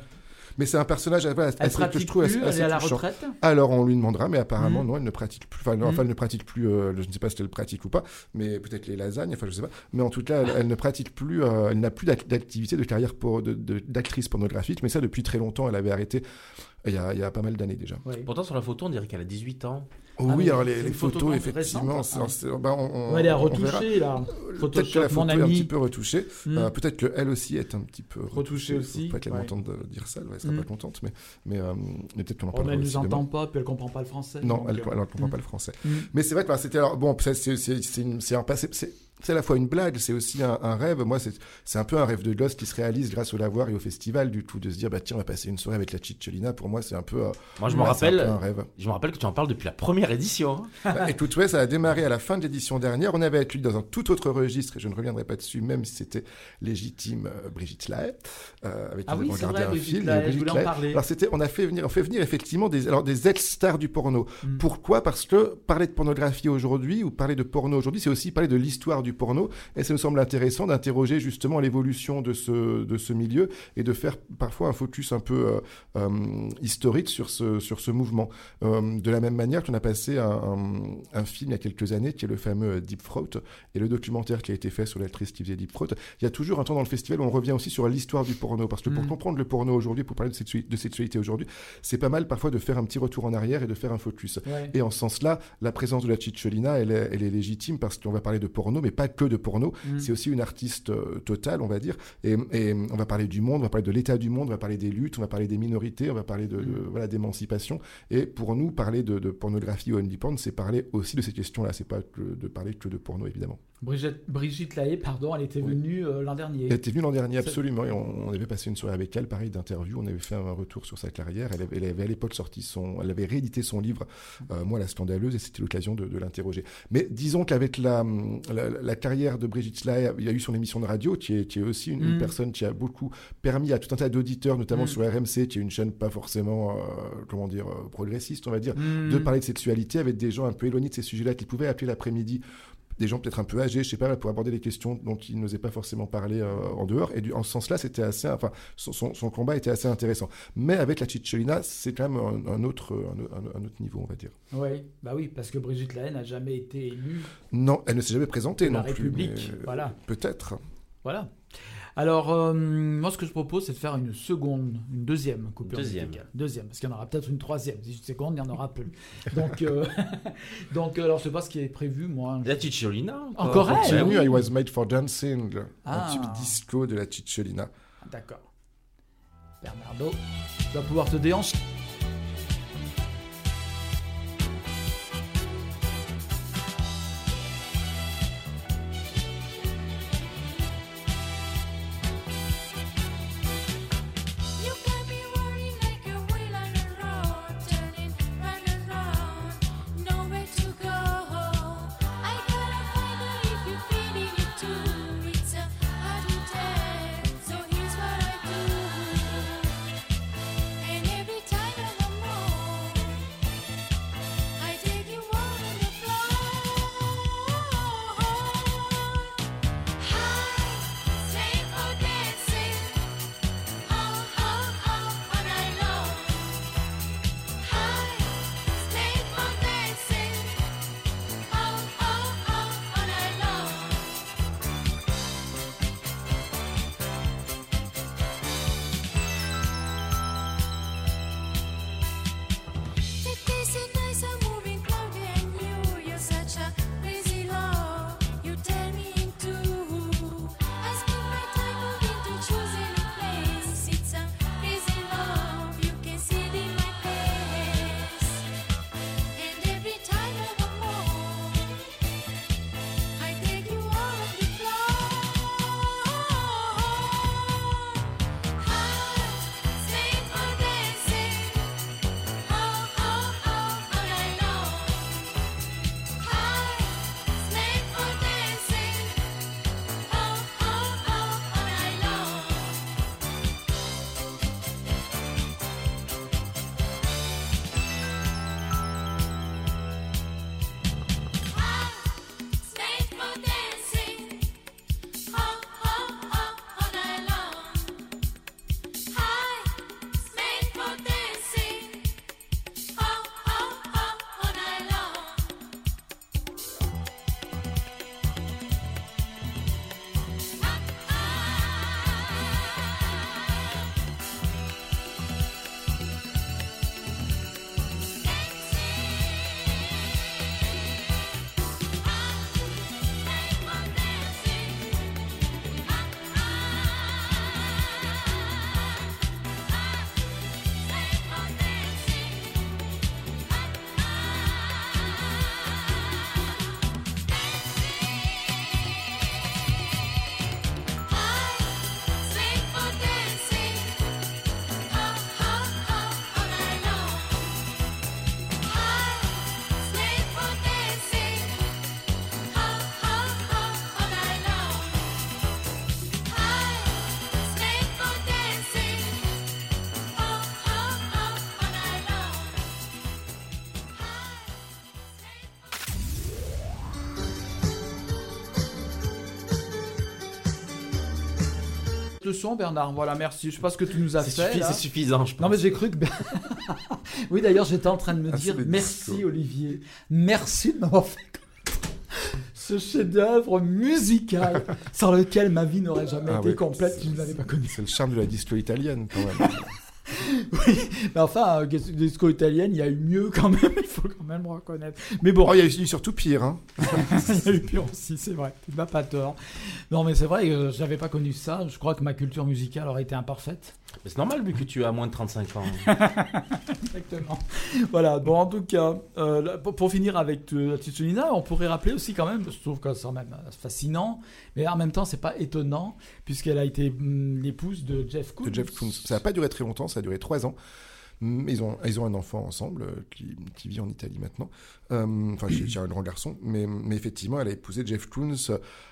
Mais c'est un personnage voilà, Elle assez, que je trouve plus, assez, elle est à la retraite. Alors on lui demandera, mais apparemment Mhm. non, elle ne pratique plus. Enfin, non, enfin, elle ne pratique plus. euh, je ne sais pas si elle pratique ou pas, mais peut-être les lasagnes. Enfin, je sais pas. Mais en tout cas, elle, elle ne pratique plus. euh, elle n'a plus d'ac- d'activité de carrière pour, de- de- d'actrice pornographique. Mais ça depuis très longtemps. Elle avait arrêté. Il y a, il y a pas mal d'années déjà. Ouais. Pourtant, sur la photo, on dirait qu'elle a 18 ans. Ah, oui, mais alors les, photos, effectivement, c'est- hein. c'est- ben, on, Ouais, elle est à on retoucher, là. Peut-être que la photo mon est un petit peu retouchée. Mm. Euh, peut-être qu'elle aussi est un petit peu Retouchée aussi, Faut pas qu'elle ouais. m'entende de dire ça. Elle sera Mm. pas contente, mais, mais, euh, mais peut-être qu'on en Oh, mais parlera elle aussi nous demain. entend pas, puis elle comprend pas le français. Non, donc, elle euh, ne comprend mm. pas le français. Mm. Mais c'est vrai que bah, c'était alors bon, c'est c'est c'est c'est une- c'est un passé. C'est c'est à la fois une blague, c'est aussi un, un rêve. Moi, c'est c'est un peu un rêve de gosse qui se réalise grâce au lavoir et au festival du tout, de se dire bah tiens, on va passer une soirée avec la Cicciolina. Pour moi, c'est un peu. euh, Moi, je me ouais, c'est un rappelle. peu un rêve. Je me rappelle que tu en parles depuis la première édition. hein. Bah, écoute, ouais, ça a démarré à la fin de l'édition dernière. On avait accueilli dans un tout autre registre, et je ne reviendrai pas dessus, même si c'était légitime, euh, Brigitte Lahaye, euh, avec Ah oui, c'est vrai, un Brigitte film. Lahaye, de je voulais en Lahaye. parler. Alors c'était, on a fait venir, on fait venir effectivement des, alors des ex-stars du porno. Mm. Pourquoi? Parce que parler de pornographie aujourd'hui ou parler de porno aujourd'hui, c'est aussi parler de l'histoire du porno, et ça nous semble intéressant d'interroger justement l'évolution de ce de ce milieu et de faire parfois un focus un peu euh, euh, historique sur ce sur ce mouvement. De la même manière qu'on a passé un, un, un film il y a quelques années qui est le fameux Deep Throat et le documentaire qui a été fait sur l'actrice qui faisait Deep Throat. Il y a toujours un temps dans le festival où on revient aussi sur l'histoire du porno parce que pour Mm. comprendre le porno aujourd'hui, pour parler de, sexu- de sexualité aujourd'hui, c'est pas mal parfois de faire un petit retour en arrière et de faire un focus. Ouais. Et en ce sens-là, la présence de la Cicciolina, elle est, elle est légitime parce qu'on va parler de porno, mais pas que de porno. Mm. C'est aussi une artiste euh, totale, on va dire. Et, et on va parler du monde, on va parler de l'état du monde, on va parler des luttes, on va parler des minorités, on va parler de, de- Mm. voilà d'émancipation. Et pour nous, parler de, de pornographie indie porn, c'est parler aussi de ces questions-là. C'est pas que de parler que de porno, évidemment. Brigitte, Brigitte Lahaye, pardon, elle était Oui. venue euh, l'an dernier. Elle était venue l'an dernier, absolument. Et on, on avait passé une soirée avec elle, pareil, d'interview. On avait fait un retour sur sa carrière. Elle avait, elle avait à l'époque sorti son. Elle avait réédité son livre, euh, Moi, la scandaleuse, et c'était l'occasion de, de l'interroger. Mais disons qu'avec la, la, la carrière de Brigitte Lahaye, il y a eu son émission de radio, qui est, qui est aussi une, une Mm. personne qui a beaucoup permis à tout un tas d'auditeurs, notamment Mm. sur RMC, qui est une chaîne pas forcément, euh, comment dire, progressiste, on va dire, Mm. de parler de sexualité avec des gens un peu éloignés de ces sujets-là qui pouvaient appeler l'après-midi des gens peut-être un peu âgés, je sais pas, pour aborder des questions dont ils n'osaient pas forcément parler euh, en dehors. Et du, en ce sens-là, c'était assez, enfin, son, son- son combat était assez intéressant. Mais avec la Cicciolina, c'est quand même un, un autre, un, autre niveau, on va dire. Oui, bah oui, parce que Brigitte Lahaye n'a jamais été élue Non, elle ne s'est jamais présentée de la non plus. République. euh, Voilà, Peut-être. voilà. Alors, euh, moi, ce que je propose, c'est de faire une seconde, une deuxième coupure Deuxième. musicale. Deuxième, parce qu'il y en aura peut-être une troisième. 18 secondes, il n'y en aura plus. Donc, euh, (laughs) donc, alors, je sais pas ce qui est prévu, moi. La Cicciolina Encore elle Continue, oui. I was made for dancing, Ah. un tube disco de la Cicciolina. D'accord. Bernardo, tu vas pouvoir te déhancher. Bernard, voilà, merci. Je sais pas ce que tu nous as fait. suffi- c'est suffisant, je pense. Non, mais j'ai cru que. (laughs) oui, d'ailleurs, j'étais en train de me Ah, dire merci, disco. Olivier. Merci de m'avoir fait (laughs) ce chef-d'œuvre musical (laughs) sans lequel ma vie n'aurait jamais Ah été ouais, complète si je ne l'avais pas connu. C'est le charme de la disco italienne, quand même. (laughs) Oui, mais enfin, euh, disco italienne, il y a eu mieux quand même, (laughs) il faut quand même le reconnaître. Mais bon, Oh, il y a eu surtout pire, hein. (laughs) il y a eu pire aussi, c'est vrai, tu n'as pas tort. Non, mais c'est vrai, euh, je n'avais pas connu ça. Je crois que ma culture musicale aurait été imparfaite. Mais c'est normal vu que tu as moins de 35 ans. Exactement. Voilà, bon, en tout cas, euh, pour, pour finir avec la Titulina, on pourrait rappeler aussi quand même, je trouve que c'est quand même fascinant, mais en même temps, c'est pas étonnant, puisqu'elle a été hum, l'épouse de Jeff Koons. de Jeff Koons. Ça n'a pas duré très longtemps, ça a duré trois ans. Mm, Ils ont, ils ont un enfant ensemble euh, qui, qui vit en Italie maintenant. Euh, Enfin, j'ai j'ai un grand garçon. Mais, mais effectivement, elle a épousé Jeff Koons.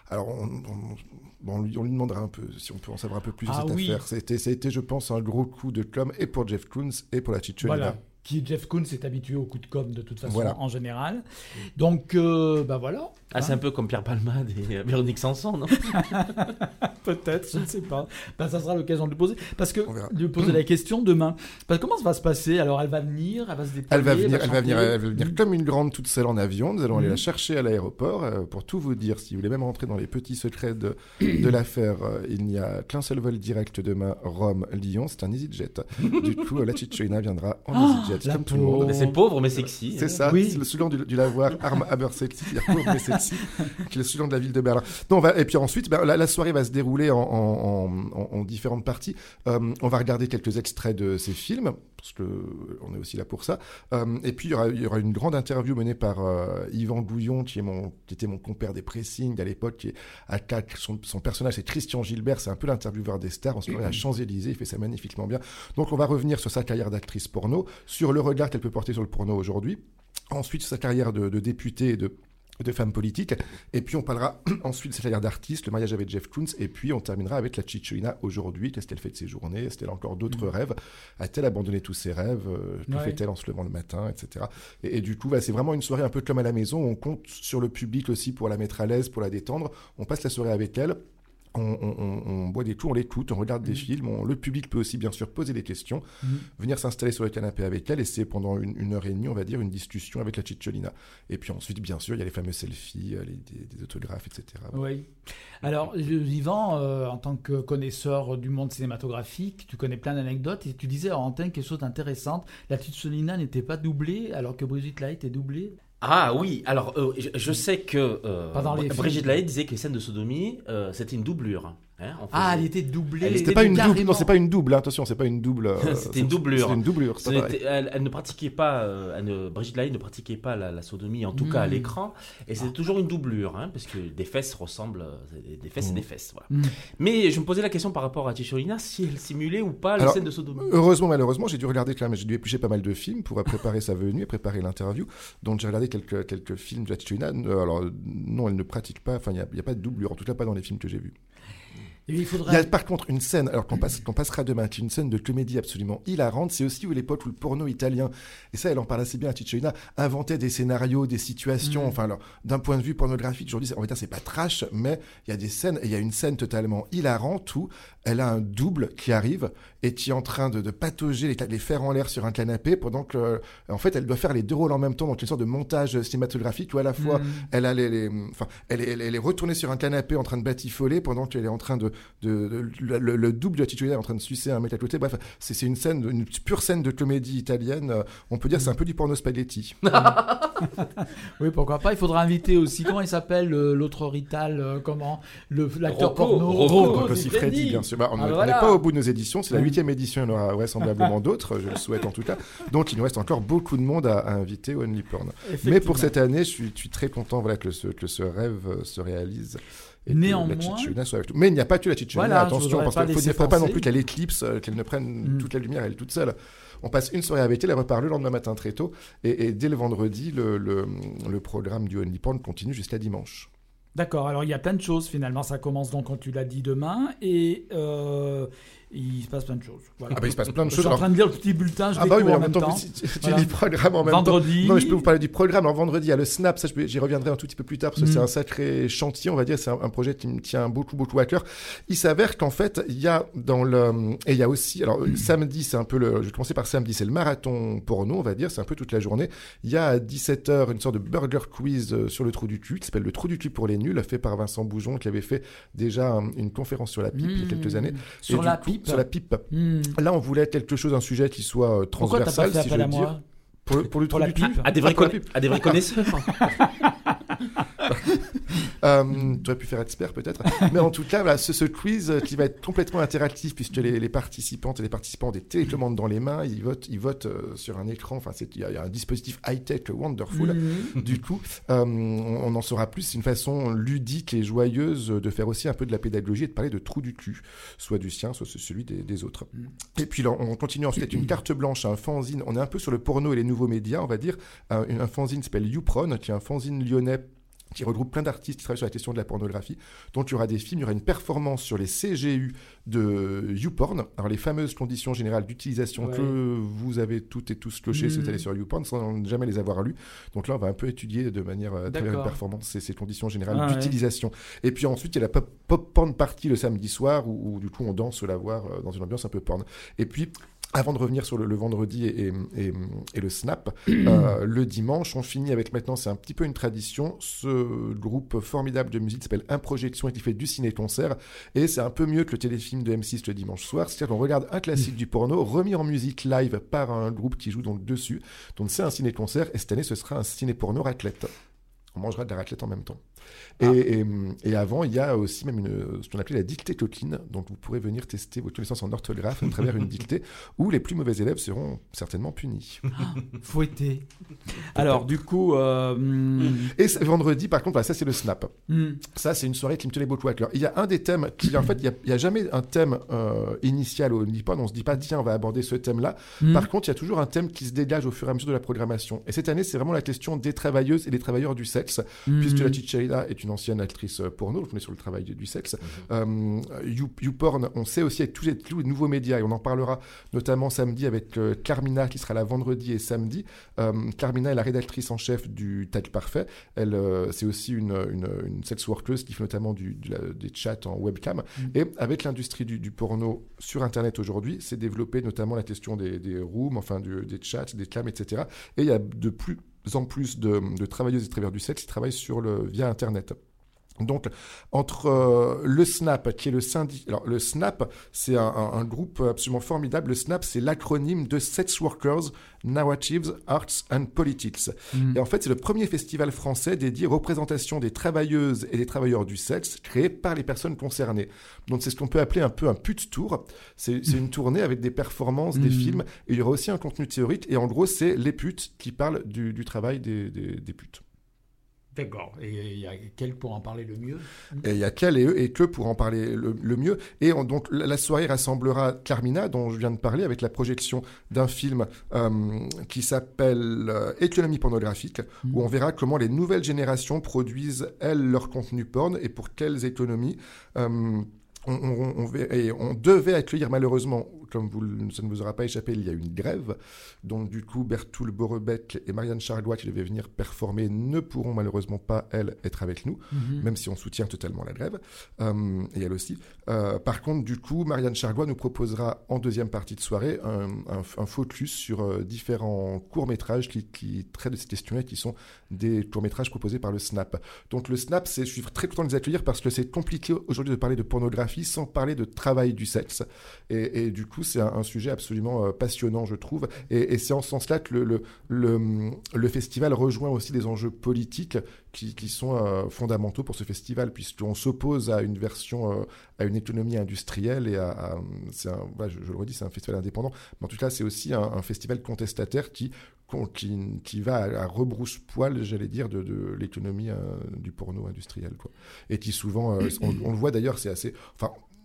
Alors, on, on- bon, on lui, on lui demandera un peu si on peut en savoir un peu plus Ah sur cette oui. affaire. C'était, je pense, un gros coup de com' et pour Jeff Koons et pour la Cicciolina. Voilà. Qui Jeff Koons est habitué au coup de com de toute façon Voilà. en général. Donc, euh, bah voilà. Ah, c'est un peu comme Pierre Palmade et euh, Véronique Sanson, non? (laughs) Peut-être, je ne sais pas. Bah, ça sera l'occasion de lui poser. Parce que de lui poser la question demain. Parce que comment ça va se passer? Alors, elle va venir, elle va se déployer. Elle va venir, elle va venir, elle va venir Mhm. comme une grande toute seule en avion. Nous allons aller Mhm. la chercher à l'aéroport. euh, pour tout vous dire, si vous voulez même rentrer dans les petits secrets de, de (clears throat) l'affaire, euh, il n'y a qu'un seul vol direct demain, Rome-Lyon. C'est un EasyJet. du coup, la Chichoina viendra en Ah, EasyJet, la comme tout le monde. Mais C'est pauvre mais sexy. C'est ça, Oui. c'est le slogan du, du lavoir, arme Haber sexy, c'est-à-dire pauvre mais sexy, (laughs) qui est le slogan de la ville de Berlin. Non, on va, et puis ensuite, ben, la, la soirée va se dérouler en, en- en- en différentes parties. Euh, on va regarder quelques extraits de ces films, parce que on est aussi là pour ça. Euh, et puis il y, aura, il y aura une grande interview menée par euh, Yvan Gouillon, qui, est mon, qui était mon compère des pressings à l'époque, qui est à CAC. Son, son personnage, c'est Christian Gilbert, c'est un peu l'intervieweur des stars. On se croirait à Champs-Élysées, il fait ça magnifiquement bien. Donc on va revenir sur sa carrière d'actrice porno, sur le regard qu'elle peut porter sur le porno aujourd'hui. Ensuite, sa carrière de, de députée et de, de femme politique. Et puis, on parlera (clears throat) ensuite de sa carrière d'artiste, le mariage avec Jeff Koons. Et puis, on terminera avec la Chicholina aujourd'hui. Qu'est-ce qu'elle fait de ses journées? Est-ce qu'elle a encore d'autres rêves? A-t-elle abandonné tous ses rêves? Euh, Que Ouais. fait-elle en se levant le matin Etc. Et, et du coup, voilà, c'est vraiment une soirée un peu comme à la maison. On compte sur le public aussi pour la mettre à l'aise, pour la détendre. On passe la soirée avec elle. On, on- on- on boit des coups, on l'écoute, on regarde des films. on- le public peut aussi, bien sûr, poser des questions, Mhm. venir s'installer sur le canapé avec elle. Et c'est pendant une, une heure et demie, on va dire, une discussion avec la Chicholina. Et puis ensuite, bien sûr, il y a les fameux selfies, euh, les- des, des autographes, etc. Oui. Alors, Yvan, euh, en tant que connaisseur du monde cinématographique, tu connais plein d'anecdotes et tu disais en antenne quelque chose d'intéressant. La petite Solina n'était pas doublée alors que Brigitte Light est doublée? Ah oui, alors euh, je, je sais que euh, Brigitte. Lahaye disait que les scènes de sodomie, euh, c'était une doublure. Hein, on Ah, elle était doublée. Elle C'était était pas une double, non, c'est pas une double, hein, attention, c'est pas une double. euh, (laughs) C'était une doublure. C'est une doublure, c'est pas elle, elle ne pratiquait pas, euh, elle ne- Brigitte Lahaye ne pratiquait pas la, la sodomie, en tout cas à Mm. l'écran, et c'était toujours une doublure, hein, parce que des fesses ressemblent, euh, des- fesses et Mm. des fesses, voilà. Mm. Mais je me posais la question par rapport à Ticholina, si elle simulait ou pas les Alors, scènes de sodomie. Heureusement, malheureusement, j'ai dû regarder quand même, j'ai dû éplucher pas mal de films pour préparer sa venue et préparer l'interview. Donc j'ai regardé quelques, quelques films de la Chicholina. Euh, Alors non, elle ne pratique pas, enfin il n'y a, a pas de doublure, en tout cas pas dans les films que j'ai vus. Et il Il y a par contre une scène, alors qu'on passe, qu'on passera demain, qui est une scène de comédie absolument hilarante. C'est aussi où l'époque où le porno italien, et ça elle en parle assez bien à Cicciolina, inventait des scénarios, des situations. Mm. Enfin, alors, d'un point de vue pornographique, aujourd'hui, va dire c'est pas trash, mais il y a des scènes, et il y a une scène totalement hilarante où elle a un double qui arrive et qui est en train de, de patauger, les, les faire en l'air sur un canapé pendant que, en fait, elle doit faire les deux rôles en même temps, donc une sorte de montage cinématographique où à la fois Mm. elle, a les, les- enfin, elle, est, elle, est- elle est retournée sur un canapé en train de batifoler pendant qu'elle est en train de. de, de- le, le- le double de la titulaire est en train de sucer un mec à côté. Bref, c'est c'est une scène, une pure scène de comédie italienne. Euh, On peut dire c'est un peu du porno spaghetti. (laughs) Oui, pourquoi pas. Il faudra inviter aussi. Comment il s'appelle euh, l'autre Rital euh, Comment le l'acteur Rocco, porno Rocco, Donc aussi Freddy, bien sûr. Bah, on Ah, n'est voilà. pas au bout de nos éditions. C'est la Mm. Huitième édition. Il y en aura vraisemblablement (laughs) d'autres. Je le souhaite en tout cas. Donc il nous reste encore beaucoup de monde à, à inviter au Only Porn. Mais pour cette année, je suis, je suis très content voilà, que, ce, que ce rêve euh, se réalise. Et Néanmoins- la Chichulina soit avec nous. Mais il n'y a pas que la Chichulina, Voilà, attention, parce qu'il ne faudrait pas non plus qu'elle éclipse, euh, qu'elle ne prenne Mm. toute la lumière elle toute seule. On passe une soirée avec elle, elle repart le lendemain matin très tôt. Et, et dès le vendredi, le, le, le programme du Only Porn continue jusqu'à dimanche. D'accord, alors il y a plein de choses finalement. Ça commence donc, quand tu l'as dit, demain. Et euh, il se passe plein de choses. Voilà. Ah bah, il se passe plein de Je choses. suis en train de lire le petit bulletin, je Ah bah oui, mais en même temps, temps. tu, tu Voilà. programme en même Vendredi. temps. Non, mais je peux vous parler du programme. Alors vendredi, il y a le Snap, ça je j'y reviendrai un tout petit peu plus tard parce que Mm. c'est un sacré chantier, on va dire. C'est un, un projet qui me tient beaucoup, beaucoup à cœur. Il s'avère qu'en fait, il y a dans le. Et il y a aussi. Alors euh, samedi, c'est un peu le. Je vais commencer par samedi, c'est le marathon porno, on va dire. C'est un peu toute la journée. Il y a à 17h une sorte de burger quiz euh, sur le trou du cul qui s'appelle le trou du cul pour les nuls, fait par Vincent Boujon qui avait fait déjà un- une conférence sur la pipe il y a quelques Mmh. années. Sur Et la coup, pipe. Sur la pipe. Hmm. Là, on voulait quelque chose, un sujet qui soit euh, Pourquoi t'as pas transversal, fait si je veux à dire. Pour le, pour le Pour la du pipe À des vrais, Ah, à des vrais connaisseurs. (laughs) (laughs) Euh, tu aurais pu faire expert peut-être. Mais en tout cas, voilà, ce, ce quiz euh, qui va être complètement interactif puisque les, les participantes et les participants ont des télécommandes dans les mains, ils votent, ils votent euh, sur un écran. Enfin, c'est- il y, a- il y a un dispositif high-tech wonderful. Mhm. Du coup, euh, on, on en saura plus. C'est une façon ludique et joyeuse de faire aussi un peu de la pédagogie et de parler de trou du cul, soit du sien, soit celui des, des autres. Et puis là, on continue ensuite une carte blanche, un fanzine. On est un peu sur le porno et les nouveaux médias, on va dire. Un, un fanzine s'appelle YouPron, qui est un fanzine lyonnais qui regroupe plein d'artistes qui travaillent sur la question de la pornographie. Donc il y aura des films, il y aura une performance sur les CGU de YouPorn, alors les fameuses conditions générales d'utilisation Ouais. que vous avez toutes et tous cochées si vous allez sur YouPorn sans jamais les avoir lues. Donc là, on va un peu étudier de manière euh, à travers une performance ces, ces conditions générales Ah ouais. d'utilisation. Et puis ensuite, il y a la pop, pop porn party le samedi soir où, où, du coup on danse la voir euh, dans une ambiance un peu porn. Et puis avant de revenir sur le, le vendredi et, et- et- et le snap, (clears throat) euh, le dimanche, on finit avec maintenant, c'est un petit peu une tradition, ce groupe formidable de musique s'appelle Improjection et qui fait du ciné-concert. Et c'est un peu mieux que le téléfilm de M6 le dimanche soir. C'est-à-dire qu'on regarde un classique du porno remis en musique live par un groupe qui joue donc dessus. Donc c'est un ciné-concert et cette année, ce sera un ciné-porno raclette. On mangera de la raclette en même temps. Et, et, et avant, il y a aussi même une, ce qu'on appelait la dictée coquine. Donc vous pourrez venir tester vos connaissances en orthographe à travers une (laughs) dictée où les plus mauvais élèves seront certainement punis. Fouetté. (laughs) Alors, du coup, euh, Et vendredi, par contre, voilà, ça c'est le snap. hmm, Ça, c'est une soirée qui me tenait beaucoup à cœur. Il y a un des thèmes qui, en fait, il n'y a, jamais un thème euh, initial au Nippon. On se dit pas, tiens, on va aborder ce thème-là. hmm. Par contre, il y a toujours un thème qui se dégage au fur et à mesure de la programmation. Et cette année, c'est vraiment la question des travailleuses et des travailleurs du sexe, Hmm. puisque la Chicharida est une ancienne actrice euh, porno, on est sur le travail du sexe. Euh, You- YouPorn, on sait aussi avec tous les, tous les nouveaux médias, et on en parlera notamment samedi avec euh, Carmina, qui sera là vendredi et samedi. Euh, Carmina est la rédactrice en chef du Tag Parfait. Elle, euh, c'est aussi une, une, une sex workeuse qui fait notamment du, du- la- des chats en webcam. Et avec l'industrie du, du porno sur Internet aujourd'hui, c'est développé notamment la question des, des rooms, enfin du- des chats, des cams, etc. Et il y a de plus en plus de, de travailleuses et travailleurs du sexe qui travaillent sur le, via Internet. Donc, entre euh, le SNAP, qui est le syndicat. Alors, le SNAP, c'est un, un- un groupe absolument formidable. Le SNAP, c'est l'acronyme de Sex Workers, Narratives, Arts and Politics. Hmm. Et en fait, c'est le premier festival français dédié aux représentations des travailleuses et des travailleurs du sexe créé par les personnes concernées. Donc, c'est ce qu'on peut appeler un peu un pute tour. C'est une tournée avec des performances, des Mhm. films, et il y aura aussi un contenu théorique. Et en gros, c'est les putes qui parlent du, du travail des, des- des putes. D'accord. Et il y a quel pour en parler le mieux? Et il y a qu'elle et eux et que pour en parler le, le mieux. Et on- donc la soirée rassemblera Carmina, dont je viens de parler, avec la projection d'un film euh, qui s'appelle euh, Économie pornographique, où on verra comment les nouvelles générations produisent, elles, leur contenu porn et pour quelles économies. Euh, on devait accueillir malheureusement, comme vous, ça ne vous aura pas échappé, il y a une grève. Donc du coup, Bertoul Borebec et Marianne Chargois, qui devaient venir performer, ne pourront malheureusement pas, elles, être avec nous même si on soutient totalement la grève, euh, et elle aussi. Euh, par contre, du coup, Marianne Chargois nous proposera en deuxième partie de soirée un, un- un focus sur euh, différents courts-métrages qui, qui traitent de ces questions-là, qui sont des courts-métrages proposés par le SNAP. Donc le SNAP, je suis très content de les accueillir parce que c'est compliqué aujourd'hui de parler de pornographie sans parler de travail du sexe. Et, et du coup, c'est un, sujet absolument euh, passionnant, je trouve. Et, c'est en ce sens-là que le, festival rejoint aussi des enjeux politiques qui, sont euh, fondamentaux pour ce festival, puisqu'on s'oppose à une version, euh, à une économie industrielle et à, je, le redis, c'est un festival indépendant, mais en tout cas, c'est aussi un, festival contestataire qui, va à, à rebrousse-poil, j'allais dire, de, l'économie du porno industriel. Et qui souvent, on, le voit d'ailleurs, c'est assez,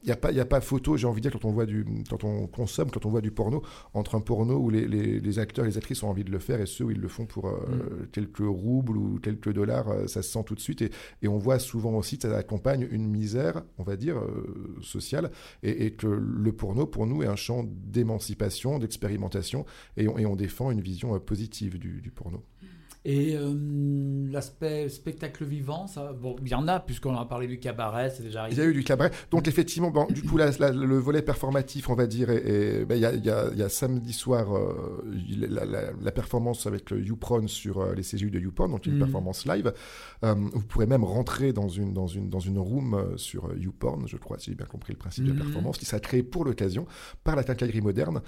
il n'y a, a pas photo, j'ai envie de dire, quand on, voit du, quand on consomme, quand on voit du porno, entre un porno où les, les- les acteurs et les actrices ont envie de le faire et ceux où ils le font pour euh, quelques roubles ou quelques dollars, euh, ça se sent tout de suite. Et, et on voit souvent aussi que ça accompagne une misère, on va dire, euh, sociale, et, et que le porno, pour nous, est un champ d'émancipation, d'expérimentation, et, on- et on défend une vision euh, positive du, du porno. Et euh, l'aspect spectacle vivant, ça, bon, il y en a, puisqu'on a parlé du cabaret, c'est déjà Il arrivé. y a eu du cabaret. Donc effectivement, bon, du coup, la- la- le volet performatif, on va dire, ben, il y, a, il y a- il y a samedi soir euh, il- la, performance avec le YouPron sur euh, les CGU de YouPorn, donc une Mhm. performance live. Vous pourrez même rentrer dans une, dans une, dans une room sur YouPorn, je crois, si j'ai bien compris le principe de Mhm. la performance, qui sera créée pour l'occasion par la quincaillerie moderne.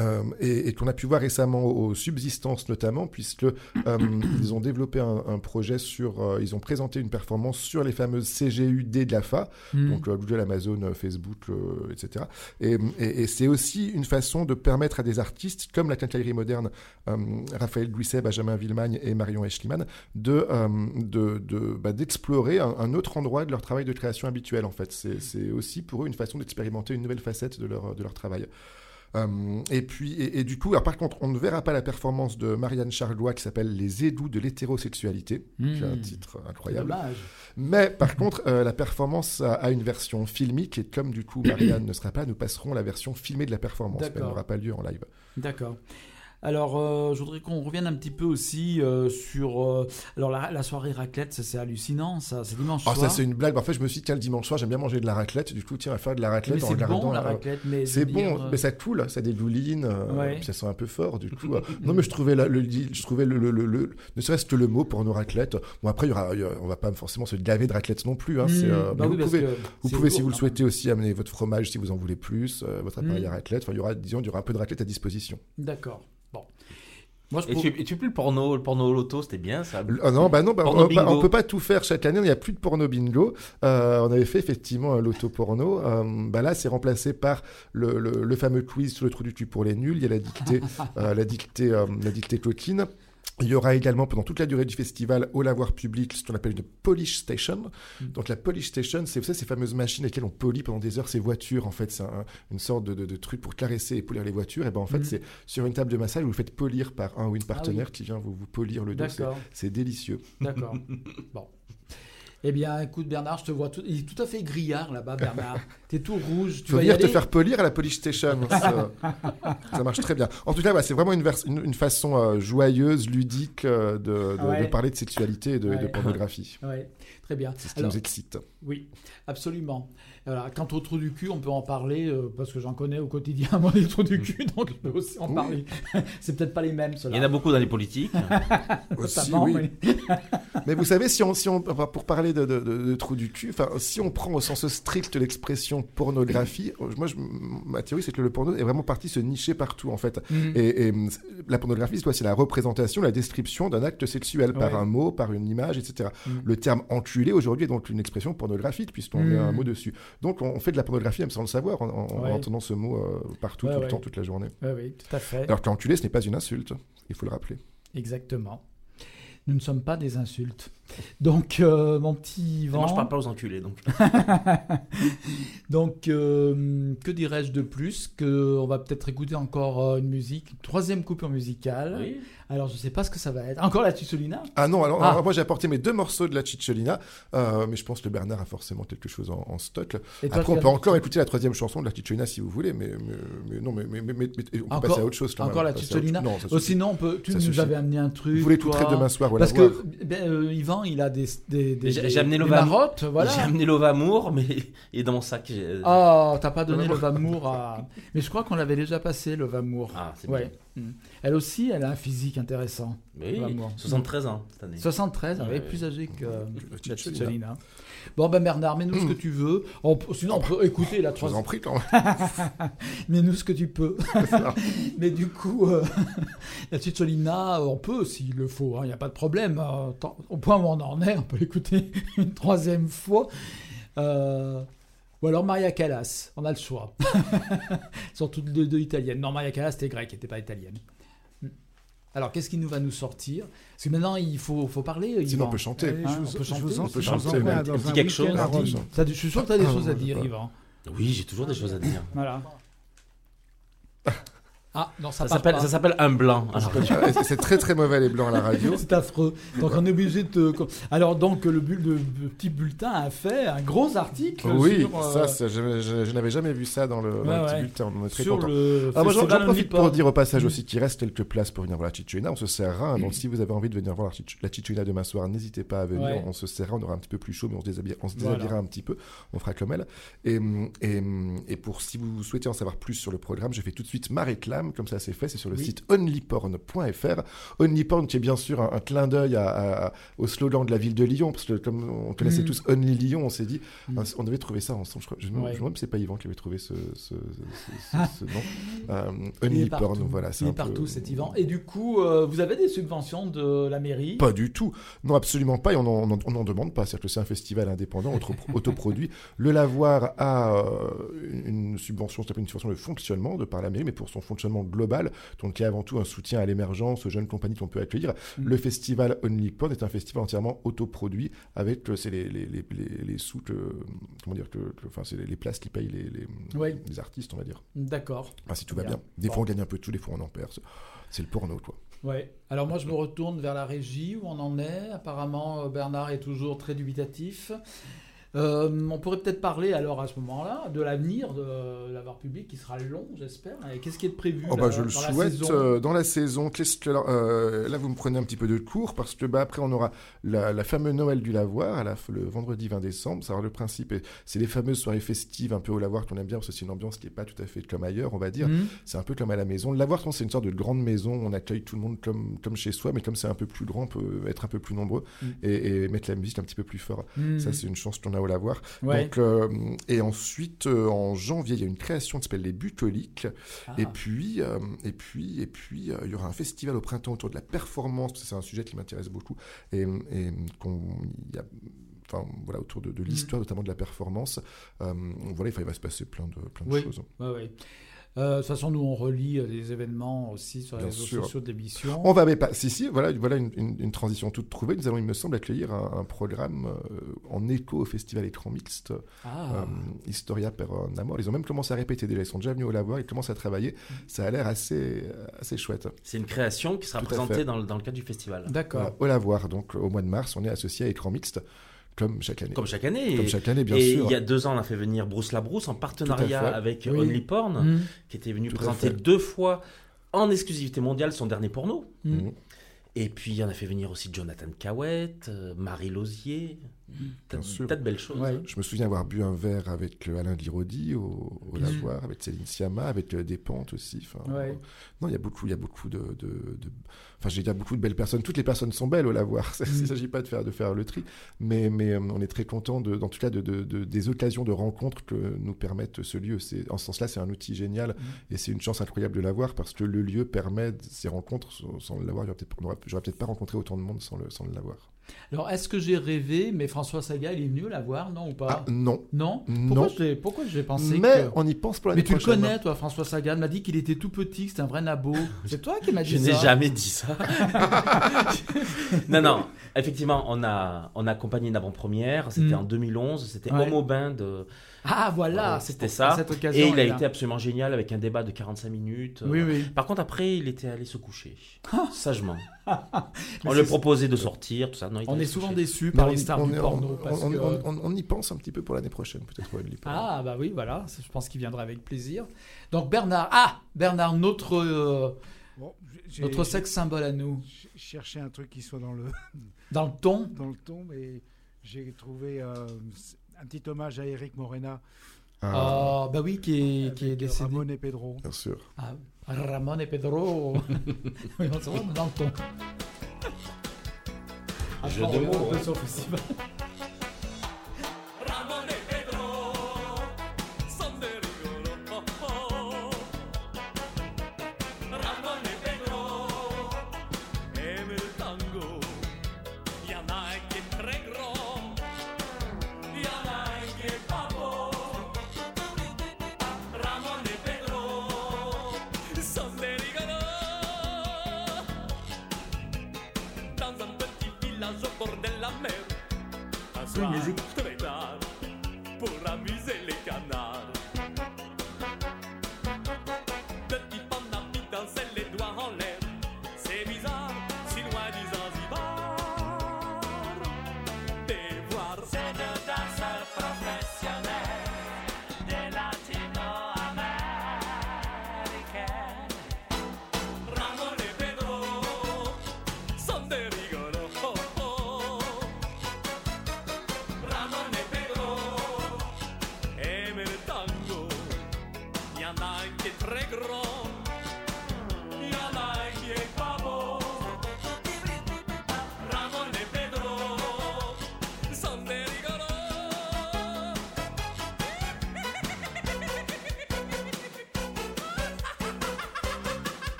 Euh, et, et qu'on a pu voir récemment aux, subsistances notamment, puisque euh, (clears throat) ils ont développé un, un projet sur, euh, ils ont présenté une performance sur les fameuses CGUD de la FA, Hmm. donc Google, Amazon, Facebook, etc. Et, et- et c'est aussi une façon de permettre à des artistes comme la quincaillerie moderne, Raphaël Guisset, Benjamin Villemagne et Marion Eschliman, de, de, de- bah, d'explorer un, un autre endroit de leur travail de création habituel. En fait, c'est, c'est aussi pour eux une façon d'expérimenter une nouvelle facette de leur, de leur travail. Euh, et puis, et, et du coup, alors, par contre, on ne verra pas la performance de Marianne Charlois qui s'appelle Les édous de l'hétérosexualité, qui est un Mmh. titre incroyable. Mais par contre, euh, la performance a, a une version filmique et comme du coup Marianne ne sera pas, nous passerons la version filmée de la performance. mais Elle n'aura pas lieu en live. D'accord. Alors, euh, je voudrais qu'on revienne un petit peu aussi euh, sur. euh, alors, la, la soirée raclette, ça c'est hallucinant, ça, c'est dimanche soir. Ah, ça c'est une blague. En fait, je me suis dit tiens le dimanche soir j'aime bien manger de la raclette. Du coup tiens on va faire de la raclette mais en c'est regardant. bon la euh, raclette, mais. je C'est veux dire, bon, euh, mais ça coule, ça dégouline, euh, Ouais. puis ça sent un peu fort du coup. (laughs) euh. non mais je trouvais, la- le, je trouvais le, le- le- le- ne serait-ce que le mot pour nos raclettes. Bon après il y aura, il y aura- on va pas forcément se gaver de raclette non plus. Hein, c'est, hmm, bah mais oui, vous parce pouvez, que vous c'est pouvez si lourd, vous le quand souhaitez aussi amener votre fromage si vous en voulez plus, euh, votre appareil à raclette. Enfin il y aura, disons, il y aura un peu de raclette à disposition. même. D'accord. Bon. Moi, je Et pour- tu, et tu plus le porno, le porno loto, c'était bien ça. Ah non, bah non, bah, on, bah, on peut pas tout faire chaque année. Il n'y a plus de porno bingo. Euh, on avait fait effectivement un loto porno. Euh, bah là, c'est remplacé par le, le- le fameux quiz sur le trou du cul pour les nuls. Il y a la dictée, euh, la dictée, euh, la dictée coquine. Il y aura également pendant toute la durée du festival au lavoir public ce qu'on appelle une polish station. Donc la polish station, c'est vous savez, ces fameuses machines avec lesquelles on polie pendant des heures ces voitures. En fait, c'est un- une sorte de, de- de truc pour caresser et polir les voitures. Et ben en fait, Mhm. c'est sur une table de massage, vous le faites polir par un ou une Ah oui. partenaire qui vient vous, vous polir le dos. C'est délicieux. D'accord. (laughs) bon. Eh bien, écoute, Bernard, je te vois tout. Il est tout à fait grillard là-bas, Bernard. (laughs) T'es tout rouge. Tu vas venir te faire polir à la Polish Station. (laughs) ça, ça marche très bien. En tout cas, ouais, c'est vraiment une, vers- une, une façon euh, joyeuse, ludique euh, de, de- Ouais. de parler de sexualité et de, et de Ouais. pornographie. (laughs) Ouais, très bien. C'est ce qui Alors, nous excite. Oui, absolument. Voilà. Quant au trou du cul, on peut en parler euh, parce que j'en connais au quotidien, moi, des trous du cul, donc je peux aussi en Oui. parler. C'est peut-être pas les mêmes, Il ceux-là. y en a beaucoup dans les politiques. Aussi, oui. Mais vous savez, si on, si on, enfin, pour parler de, de, de- de trou du cul, enfin, si on prend au sens strict l'expression pornographie, moi, je, ma théorie, c'est que le porno est vraiment parti se nicher partout, en fait. Mhm. Et, et, la pornographie, c'est quoi? C'est la représentation, la description d'un acte sexuel par Ouais. un mot, par une image, etc. Mm. Le terme enculé aujourd'hui est donc une expression pornographique puisqu'on Mm. met un mot dessus. Donc on, fait de la pornographie même sans le savoir en, en- en Ouais. entendant ce mot euh, partout, Ouais, tout le temps, toute la journée. Oui, tout à fait. Alors qu'enculé, ce n'est pas une insulte, il faut le rappeler. Exactement. Nous ne sommes pas des insultes. Donc, euh, mon petit Yvan. Moi, je parle pas aux enculés, donc. (laughs) Donc, euh, que dirais-je de plus Que on va peut-être écouter encore euh, une musique, une troisième coupure musicale. Oui. Alors, je sais pas ce que ça va être. Encore la Tussolina Ah non, alors, Ah. alors, moi j'ai apporté mes deux morceaux de la Cicciolina, euh, mais je pense que Bernard a forcément quelque chose en, en stock. Et Après, on peut encore écouter la troisième chanson de la Cicciolina si vous voulez, mais, mais, mais non, mais, mais, mais- mais- mais on peut Encore- passer à autre chose. quand même. Encore la autre- Cicciolina? Non, ça Oh. Sinon, on peut, tu Ça nous suffit. avais amené un truc. Vous voulez tout traiter demain soir, voilà. Parce que ben, il a des, des, des, J'ai des- amené des marottes, voilà. J'ai amené l'Ovamour, mais il est dans mon sac. j'ai- Oh, t'as pas donné le Vamour à. (laughs) Mais je crois qu'on l'avait déjà passé, le Vamour. Ah, c'est Ouais. Mm. Elle aussi, elle a un physique intéressant. Oui, Vamour. 73 ans cette année. 73, elle est plus âgée que euh, la Cicciolina. Cicciolina. Bon, ben Bernard, mets-nous ce que tu veux. On peut- sinon, on peut écouter la Je vous en troisième. prie quand (laughs) même. Mets-nous ce que tu peux. (laughs) Mais du coup, euh, (laughs) la euh, on peut s'il le faut, il n'y a pas de problème. Euh, tant- au point où on en est, on peut l'écouter une troisième fois. Euh, ou alors Maria Callas, on a le choix. Elles (laughs) sont toutes deux italiennes. Non, Maria Callas, c'était grec, elle n'était pas italienne. Hmm. Alors, qu'est-ce qui nous va nous sortir? Parce que maintenant, il faut, faut parler. Sinon, Yvan. on peut chanter. Allez, Hein, je, on peut je chanter, vous en, on peut je chanter, un petit un quelque chose. Ah, Je suis sûr que tu as des Ah, choses à ouais, dire, ouais. Yvan. Oui, j'ai toujours des choses à dire. Voilà. Ah, non, ça, s'appelle pas. ça s'appelle un blanc. Alors, c'est- très très mauvais les blancs à la radio. (laughs) C'est affreux. Donc on est obligé de. te- Alors donc le, bulle- le petit bulletin a fait un gros article Oui, sur, euh, ça, ça, je, je- je n'avais jamais vu ça dans le, dans Ouais, le petit bulletin. On est très sur content. le. Ah, moi, j'en- profite pour dire au passage aussi qu'il reste quelques places pour venir voir la Cicciolina. On se serrera. hein. Donc, si vous avez envie de venir voir la Cicciolina demain soir, n'hésitez pas à venir. Ouais. On se serrera. On aura un petit peu plus chaud, mais on se déshabillera, on se Voilà. déshabillera un petit peu. On fera comme elle. Et, et, et pour si vous souhaitez en savoir plus sur le programme, je fais tout de suite ma réclame. Comme ça, c'est fait. C'est sur le Oui. site onlyporn.fr. Onlyporn, qui est bien sûr un, un clin d'œil à- à- à- au slogan de la ville de Lyon. Parce que comme on connaissait Mm. tous Only Lyon, on s'est dit, Mm. ah, on devait trouver ça ensemble. Je, crois- je, me- Ouais. demande si c'est pas Yvan qui avait trouvé ce, ce, ce- ce- ce nom. Euh, est Onlyporn, voilà. c'est Il est partout, peu- cet Yvan. Et du coup, euh, vous avez des subventions de la mairie? Pas du tout. Non, absolument pas. Et on n'en demande pas. C'est-à-dire que c'est un festival indépendant, auto- (laughs) autoproduit. Le Lavoir a euh, une subvention, s'appelle une subvention de fonctionnement de par la mairie, mais pour son fonctionnement global, donc qui est avant tout un soutien à l'émergence, aux jeunes compagnies qu'on peut accueillir. Mm. Le festival Only Porn est un festival entièrement autoproduit avec euh, c'est les, les, les, sous, que- comment dire, que, que- enfin, c'est les, places qui payent les, les, Ouais. les artistes, on va dire. D'accord. Enfin, si tout va bien. bien. Des Bon. fois, on gagne un peu tout, des fois, on en perd. C'est- C'est le porno, quoi. Ouais. Alors moi, je me retourne vers la régie où on en est? Apparemment, euh, Bernard est toujours très dubitatif. Euh, on pourrait peut-être parler alors à ce moment-là de l'avenir de l'avoir public qui sera long, j'espère. Et Qu'est-ce qui est prévu Oh là, bah, je le dans la souhaite saison? euh, dans la saison. Que- euh, là, vous me prenez un petit peu de cours parce que bah, après, on aura la, la fameuse Noël du Lavoir à la, le vendredi 20 décembre. Ça, alors, le principe, est- c'est les fameuses soirées festives un peu au Lavoir qu'on aime bien parce que c'est une ambiance qui n'est pas tout à fait comme ailleurs, on va dire. Mhm. C'est un peu comme à la maison. Le Lavoir, c'est une sorte de grande maison. On accueille tout le monde comme, comme chez soi, mais comme c'est un peu plus grand, on peut être un peu plus nombreux Mm. et, et mettre la musique un petit peu plus fort. Mhm. Ça, c'est une chance qu'on a Lavoir. Ouais. Donc, euh, et ensuite, euh, en janvier, il y a une création qui s'appelle les Bucoliques. Ah. Et puis, euh, et puis, et puis, euh, il y aura un festival au printemps autour de la performance. parce que C'est un sujet qui m'intéresse beaucoup. Et, et qu'on, il y a, enfin, voilà, autour de, de l'histoire, notamment de la performance. Euh, voilà, il va- il va se passer plein de, plein de Oui. choses. Ouais, ouais. Euh, de toute façon, nous, on relie euh, les événements aussi sur les Bien réseaux sûr. sociaux de l'émission. On va, mais pas, si, si, voilà, voilà une, une- une transition toute trouvée. Nous allons, il me semble, accueillir un, un programme euh, en écho au festival écran mixte. Ah. euh, Historia per un Amor. Ils ont même commencé à répéter déjà. Ils sont déjà venus au lavoir. Ils commencent à travailler. Mm. Ça a l'air assez, assez chouette. C'est une création qui sera Tout présentée dans, le- dans le cadre du festival. D'accord. Voilà, au lavoir. Donc, au mois de mars, on est associé à écran mixte, comme chaque année. Comme chaque année. Comme Et- chaque année, bien et sûr. il y a deux ans, on a fait venir Bruce Labrousse en partenariat avec Oui. Only Porn, Mhm. qui était venu Tout présenter deux fois en exclusivité mondiale son dernier porno. Mhm. Mhm. Et puis on a fait venir aussi Jonathan Cahouette, euh, Marie Lausier, tas, Bien sûr. tas de belles choses. Ouais. Je me souviens avoir bu un verre avec euh, Alain Lirodi au, au Bien lavoir, avec Céline Sciamma, avec euh, Despentes aussi. Enfin, Ouais. non, il y a beaucoup, il y a beaucoup de, de, de- enfin, j'ai dire beaucoup de belles personnes. Toutes les personnes sont belles au lavoir. (laughs) Il ne Mm. s'agit pas de faire, de faire le tri, mais, mais euh, on est très content de, en tout cas, de, de- de- des occasions de rencontres que nous permettent ce lieu. C'est, en ce sens-là, c'est un outil génial Mm. et c'est une chance incroyable de l'avoir parce que le lieu permet ces rencontres. Sans, le l'avoir, j'aurais peut-être, pas rencontré autant de monde sans le, sans le l'avoir. Alors, est-ce que j'ai rêvé, mais François Saga, il est venu la voir, non ou pas Ah, non. Non Non. Pourquoi j'ai pourquoi j'ai pensé Mais que... on y pense pour la Mais tu le connais, toi, François Sagan m'a dit qu'il était tout petit, que c'était un vrai nabo. (laughs) C'est toi qui m'as dit Je ça n'ai jamais dit ça. (laughs) non, non. Effectivement, on a, on a accompagné une avant-première. C'était Mm. en 2011. C'était Ouais. Homo Bain de. Ah, voilà, c'était ça. cette occasion. Et il a là. été absolument génial avec un débat de 45 minutes. Oui, oui. Par contre, après, il était allé se coucher. (laughs) Sagement. (laughs) On lui proposé de sortir, tout ça. Non, il On est souvent déçus par les stars on du porno. on- parce on- que- on- on- on y pense un petit peu pour l'année prochaine, peut-être. Ah, bah oui, voilà, je pense qu'il viendra avec plaisir. Donc, Bernard, ah, Bernard, notre, euh, Bon, notre sexe symbole à nous. j'ai cherché un truc qui soit dans le, Dans le ton dans le ton, mais j'ai trouvé euh, un petit hommage à Eric Morena. Ah, Ah, bah oui, qui est, qui est décédé. Ramon et Pedro. Bien sûr. Ah, Ramon et Pedro. (laughs) oui, on se voit dans le ton. Jeu de mots, hein.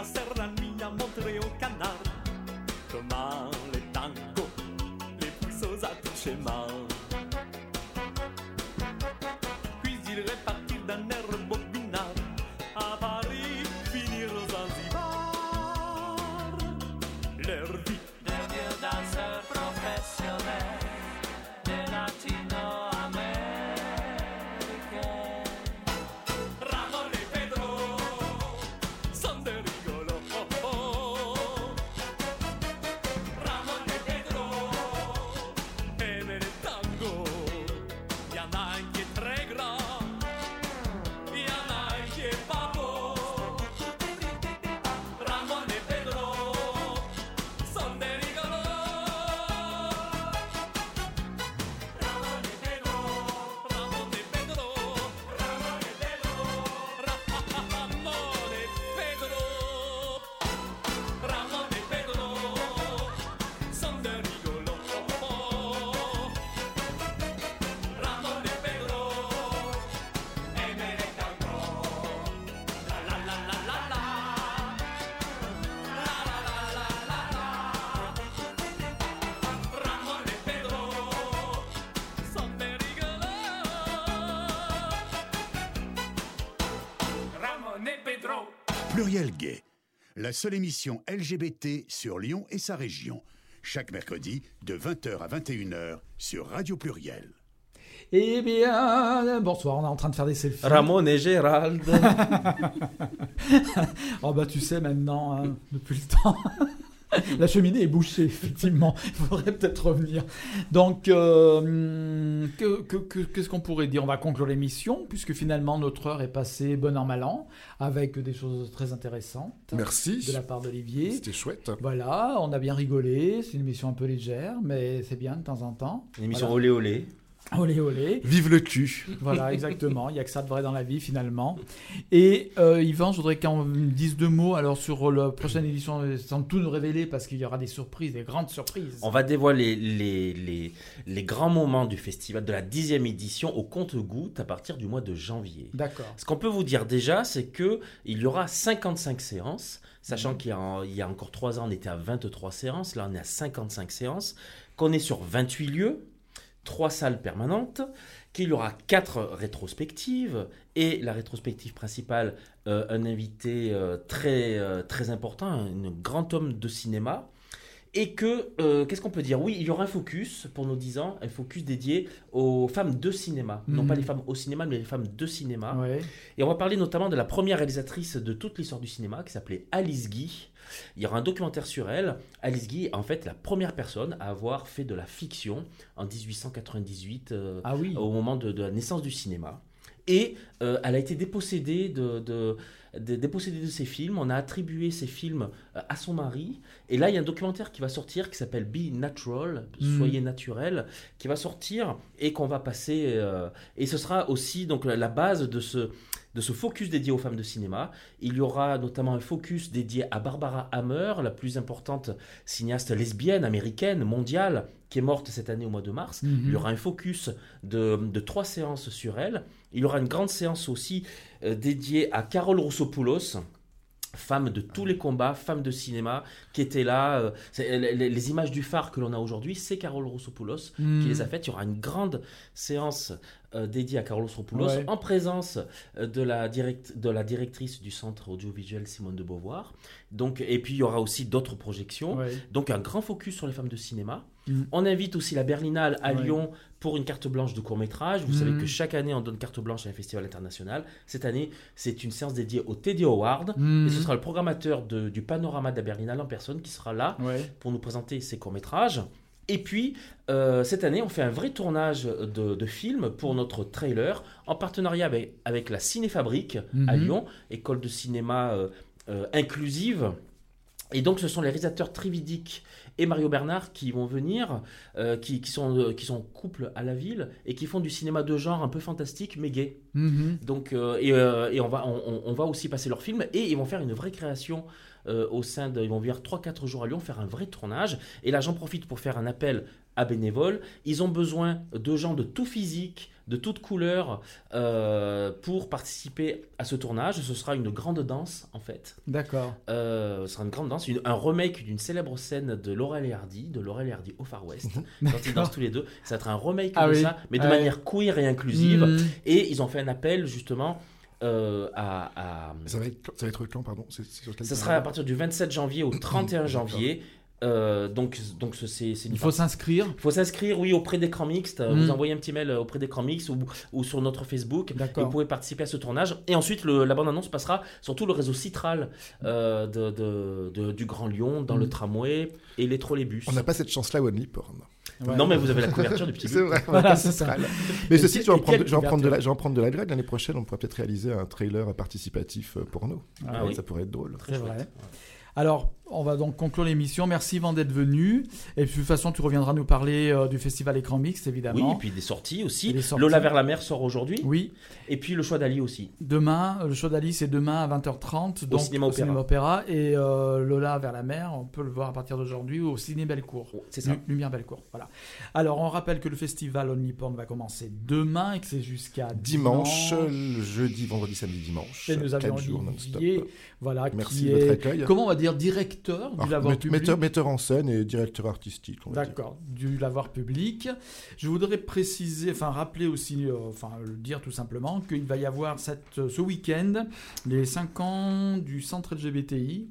Nuit à montrer au canard comment les tangos, les plus schéma. Puis Pluriel Gay, la seule émission LGBT sur Lyon et sa région. Chaque mercredi de 20h à 21h sur Radio Pluriel. Eh bien, bonsoir, on est en train de faire des selfies. Ramon et Gérald. (laughs) Oh bah tu sais maintenant, hein, depuis le temps. (laughs) La cheminée est bouchée, effectivement. Il faudrait peut-être revenir. Donc, euh, que- que- que- qu'est-ce qu'on pourrait dire? On va conclure l'émission, puisque finalement notre heure est passée bon an, mal an, avec des choses très intéressantes. Merci. De la part d'Olivier. C'était chouette. Voilà, on a bien rigolé. C'est une émission un peu légère, mais c'est bien de temps en temps. Une émission Voilà. olé olé. Olé olé. Vive le cul. Voilà, exactement. Il n'y a que ça de vrai dans la vie, finalement. Et euh, Yvan, je voudrais qu'on me dise deux mots alors sur la prochaine édition, sans tout nous révéler, parce qu'il y aura des surprises, des grandes surprises. On va dévoiler les, les, les grands moments du festival de la dixième édition au compte-goutte à partir du mois de janvier. D'accord. Ce qu'on peut vous dire déjà, c'est que il y aura 55 séances, sachant Mhm. qu'il y, y a encore 3 ans, on était à 23 séances, là on est à 55 séances, qu'on est sur 28 lieux, 3 salles permanentes, qu'il y aura 4 rétrospectives, et la rétrospective principale, euh, un invité euh, très, euh, très important, un grand homme de cinéma, et que, euh, qu'est-ce qu'on peut dire? Oui, il y aura un focus pour nos 10 ans, un focus dédié aux femmes de cinéma. Non Mhm. pas les femmes au cinéma, mais les femmes de cinéma. Ouais. Et on va parler notamment de la première réalisatrice de toute l'histoire du cinéma, qui s'appelait Alice Guy. Il y aura un documentaire sur elle. Alice Guy est en fait la première personne à avoir fait de la fiction en 1898, euh, Ah oui. au moment de, de la naissance du cinéma. Et euh, elle a été dépossédée de, de, dépossédée de ses films. On a attribué ses films euh, à son mari. Et là, il y a un documentaire qui va sortir qui s'appelle Be Natural, Mm. Soyez naturel, qui va sortir et qu'on va passer. euh, et ce sera aussi donc la, la base de ce, de ce focus dédié aux femmes de cinéma. Il y aura notamment un focus dédié à Barbara Hammer, la plus importante cinéaste lesbienne américaine, mondiale, qui est morte cette année au mois de mars. Mhm. Il y aura un focus de, de trois séances sur elle. Il y aura une grande séance aussi euh, dédiée à Carole Roussopoulos, femme de tous les combats, femme de cinéma, qui était là. euh, les, images du phare que l'on a aujourd'hui, c'est Carole Roussopoulos Mhm. qui les a faites. Il y aura une grande séance euh, dédiée à Carole Roussopoulos Ouais. en présence euh, de la, direct- de la directrice du centre audiovisuel Simone de Beauvoir. Donc, et puis il y aura aussi d'autres projections. Ouais. Donc un grand focus sur les femmes de cinéma. Mm. On invite aussi la Berlinale à Ouais. Lyon pour une carte blanche de court métrage. Vous Mm. savez que chaque année on donne carte blanche à un festival international. Cette année c'est une séance dédiée au Teddy Award. Mhm. Et ce sera le programmateur de- du panorama de la Berlinale en personne qui sera là Ouais. pour nous présenter ses courts-métrages. Et puis, euh, cette année, on fait un vrai tournage de, de film pour notre trailer en partenariat avec, avec la Cinéfabrique à Mhm. Lyon, école de cinéma euh, euh, inclusive. Et donc, ce sont les réalisateurs Trividic et Mario Bernard qui vont venir, euh, qui, qui sont, euh, qui sont couple à la ville et qui font du cinéma de genre un peu fantastique mais gay. Mhm. Donc, euh, et, euh, et on, va, on, on- on va aussi passer leur film et ils vont faire une vraie création euh, au sein de. Ils vont venir 3-4 jours à Lyon faire un vrai tournage. Et là, j'en profite pour faire un appel à bénévoles. Ils ont besoin de gens de tout physique, de toutes couleurs euh, pour participer à ce tournage. Ce sera une grande danse en fait. D'accord. Euh, ce sera une grande danse, une- un remake d'une célèbre scène de Laurel et Hardy, de Laurel et Hardy au Far West, (laughs) quand ils dansent tous les deux. Ça va être un remake Ah de oui. ça, mais de manière queer et inclusive. Mhm. Et ils ont fait un appel justement euh, à, à- Ça va être, ça va être quand, pardon? Sur quel Ça sera à partir du 27 janvier au 31 D'accord. janvier. Euh, donc, donc ce- c'est Il faut s'inscrire. il faut s'inscrire, oui, auprès d'écran mixte. Mm. Vous envoyez un petit mail euh, auprès d'écran mixte ou, ou sur notre Facebook. Et D'accord. vous pouvez participer à ce tournage. Et ensuite, le- la bande-annonce passera sur tout le réseau Citral euh, de, de- de- du Grand Lyon, dans le tramway et les trolleybus. On n'a pas cette chance-là au OnlyPorn. Ouais. Non, mais vous avez la couverture du petit C'est but. vrai, on Voilà, c'est ça. Mais ceci, je vais en prendre, quelle je vais en prendre de la, couverture je vais en prendre de la graine. L'année prochaine, on pourrait peut-être réaliser un trailer participatif euh, porno. Ah oui. Ça pourrait être drôle. Très vrai. Alors, on va donc conclure l'émission. Merci Yvan d'être venu. Et puis, de toute façon, tu reviendras nous parler euh, du festival Écran Mixte, Oui, évidemment. et puis des sorties aussi. Et des sorties. Lola vers la mer sort aujourd'hui. Oui. Et puis le choix d'Ali aussi. Demain, le show d'Alice c'est demain à 20h30 donc, cinéma opéra. Opéra. Et euh, Lola vers la mer, on peut le voir à partir d'aujourd'hui au Ciné Bellecour. Oh, C'est ça. Lu- Lumière Bellecour. Voilà. Alors, on rappelle que le festival Only Porn va commencer demain et que c'est jusqu'à Dimanche, jeudi, vendredi, samedi, dimanche. Et nous jours non-stop. Voilà, Merci qui de votre est, accueil. comment on va dire, directeur du Alors, lavoir met- public. metteur, metteur en scène et directeur artistique. D'accord, du lavoir public. Je voudrais préciser, enfin rappeler aussi, euh, enfin le dire tout simplement, qu'il va y avoir cette, euh, ce week-end les 5 ans du centre LGBTI.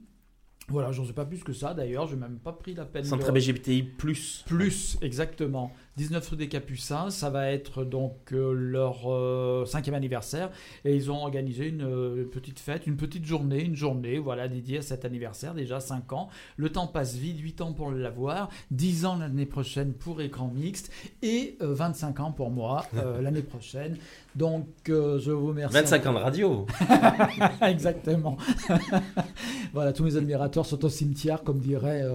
Voilà, j'en sais pas plus que ça d'ailleurs, je n'ai même pas pris la peine Centre de... LGBTI plus. Plus, exactement. 19 rue des Capucins, ça va être donc euh, leur euh, cinquième anniversaire et ils ont organisé une euh, petite fête, une petite journée, une journée voilà dédiée à cet anniversaire, déjà 5 ans. Le temps passe vite, 8 ans pour l'avoir, 10 ans l'année prochaine pour écran mixte et euh, 25 ans pour moi (laughs) l'année prochaine. Donc je vous remercie. 25 ans de radio. (laughs) Exactement. (laughs) voilà, tous mes admirateurs sont au cimetière, comme dirait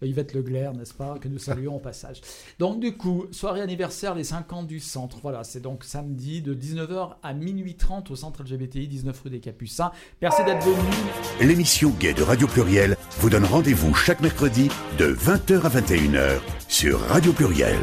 Yvette Leclerc, n'est-ce pas, que nous saluons au passage. Donc du coup, soirée anniversaire, les 5 ans du centre. Voilà, c'est donc samedi de 19h à minuit 30 au centre LGBTI, 19 rue des Capucins. Merci d'être venu. L'émission Gay de Radio Pluriel vous donne rendez-vous chaque mercredi de 20h à 21h sur Radio Pluriel.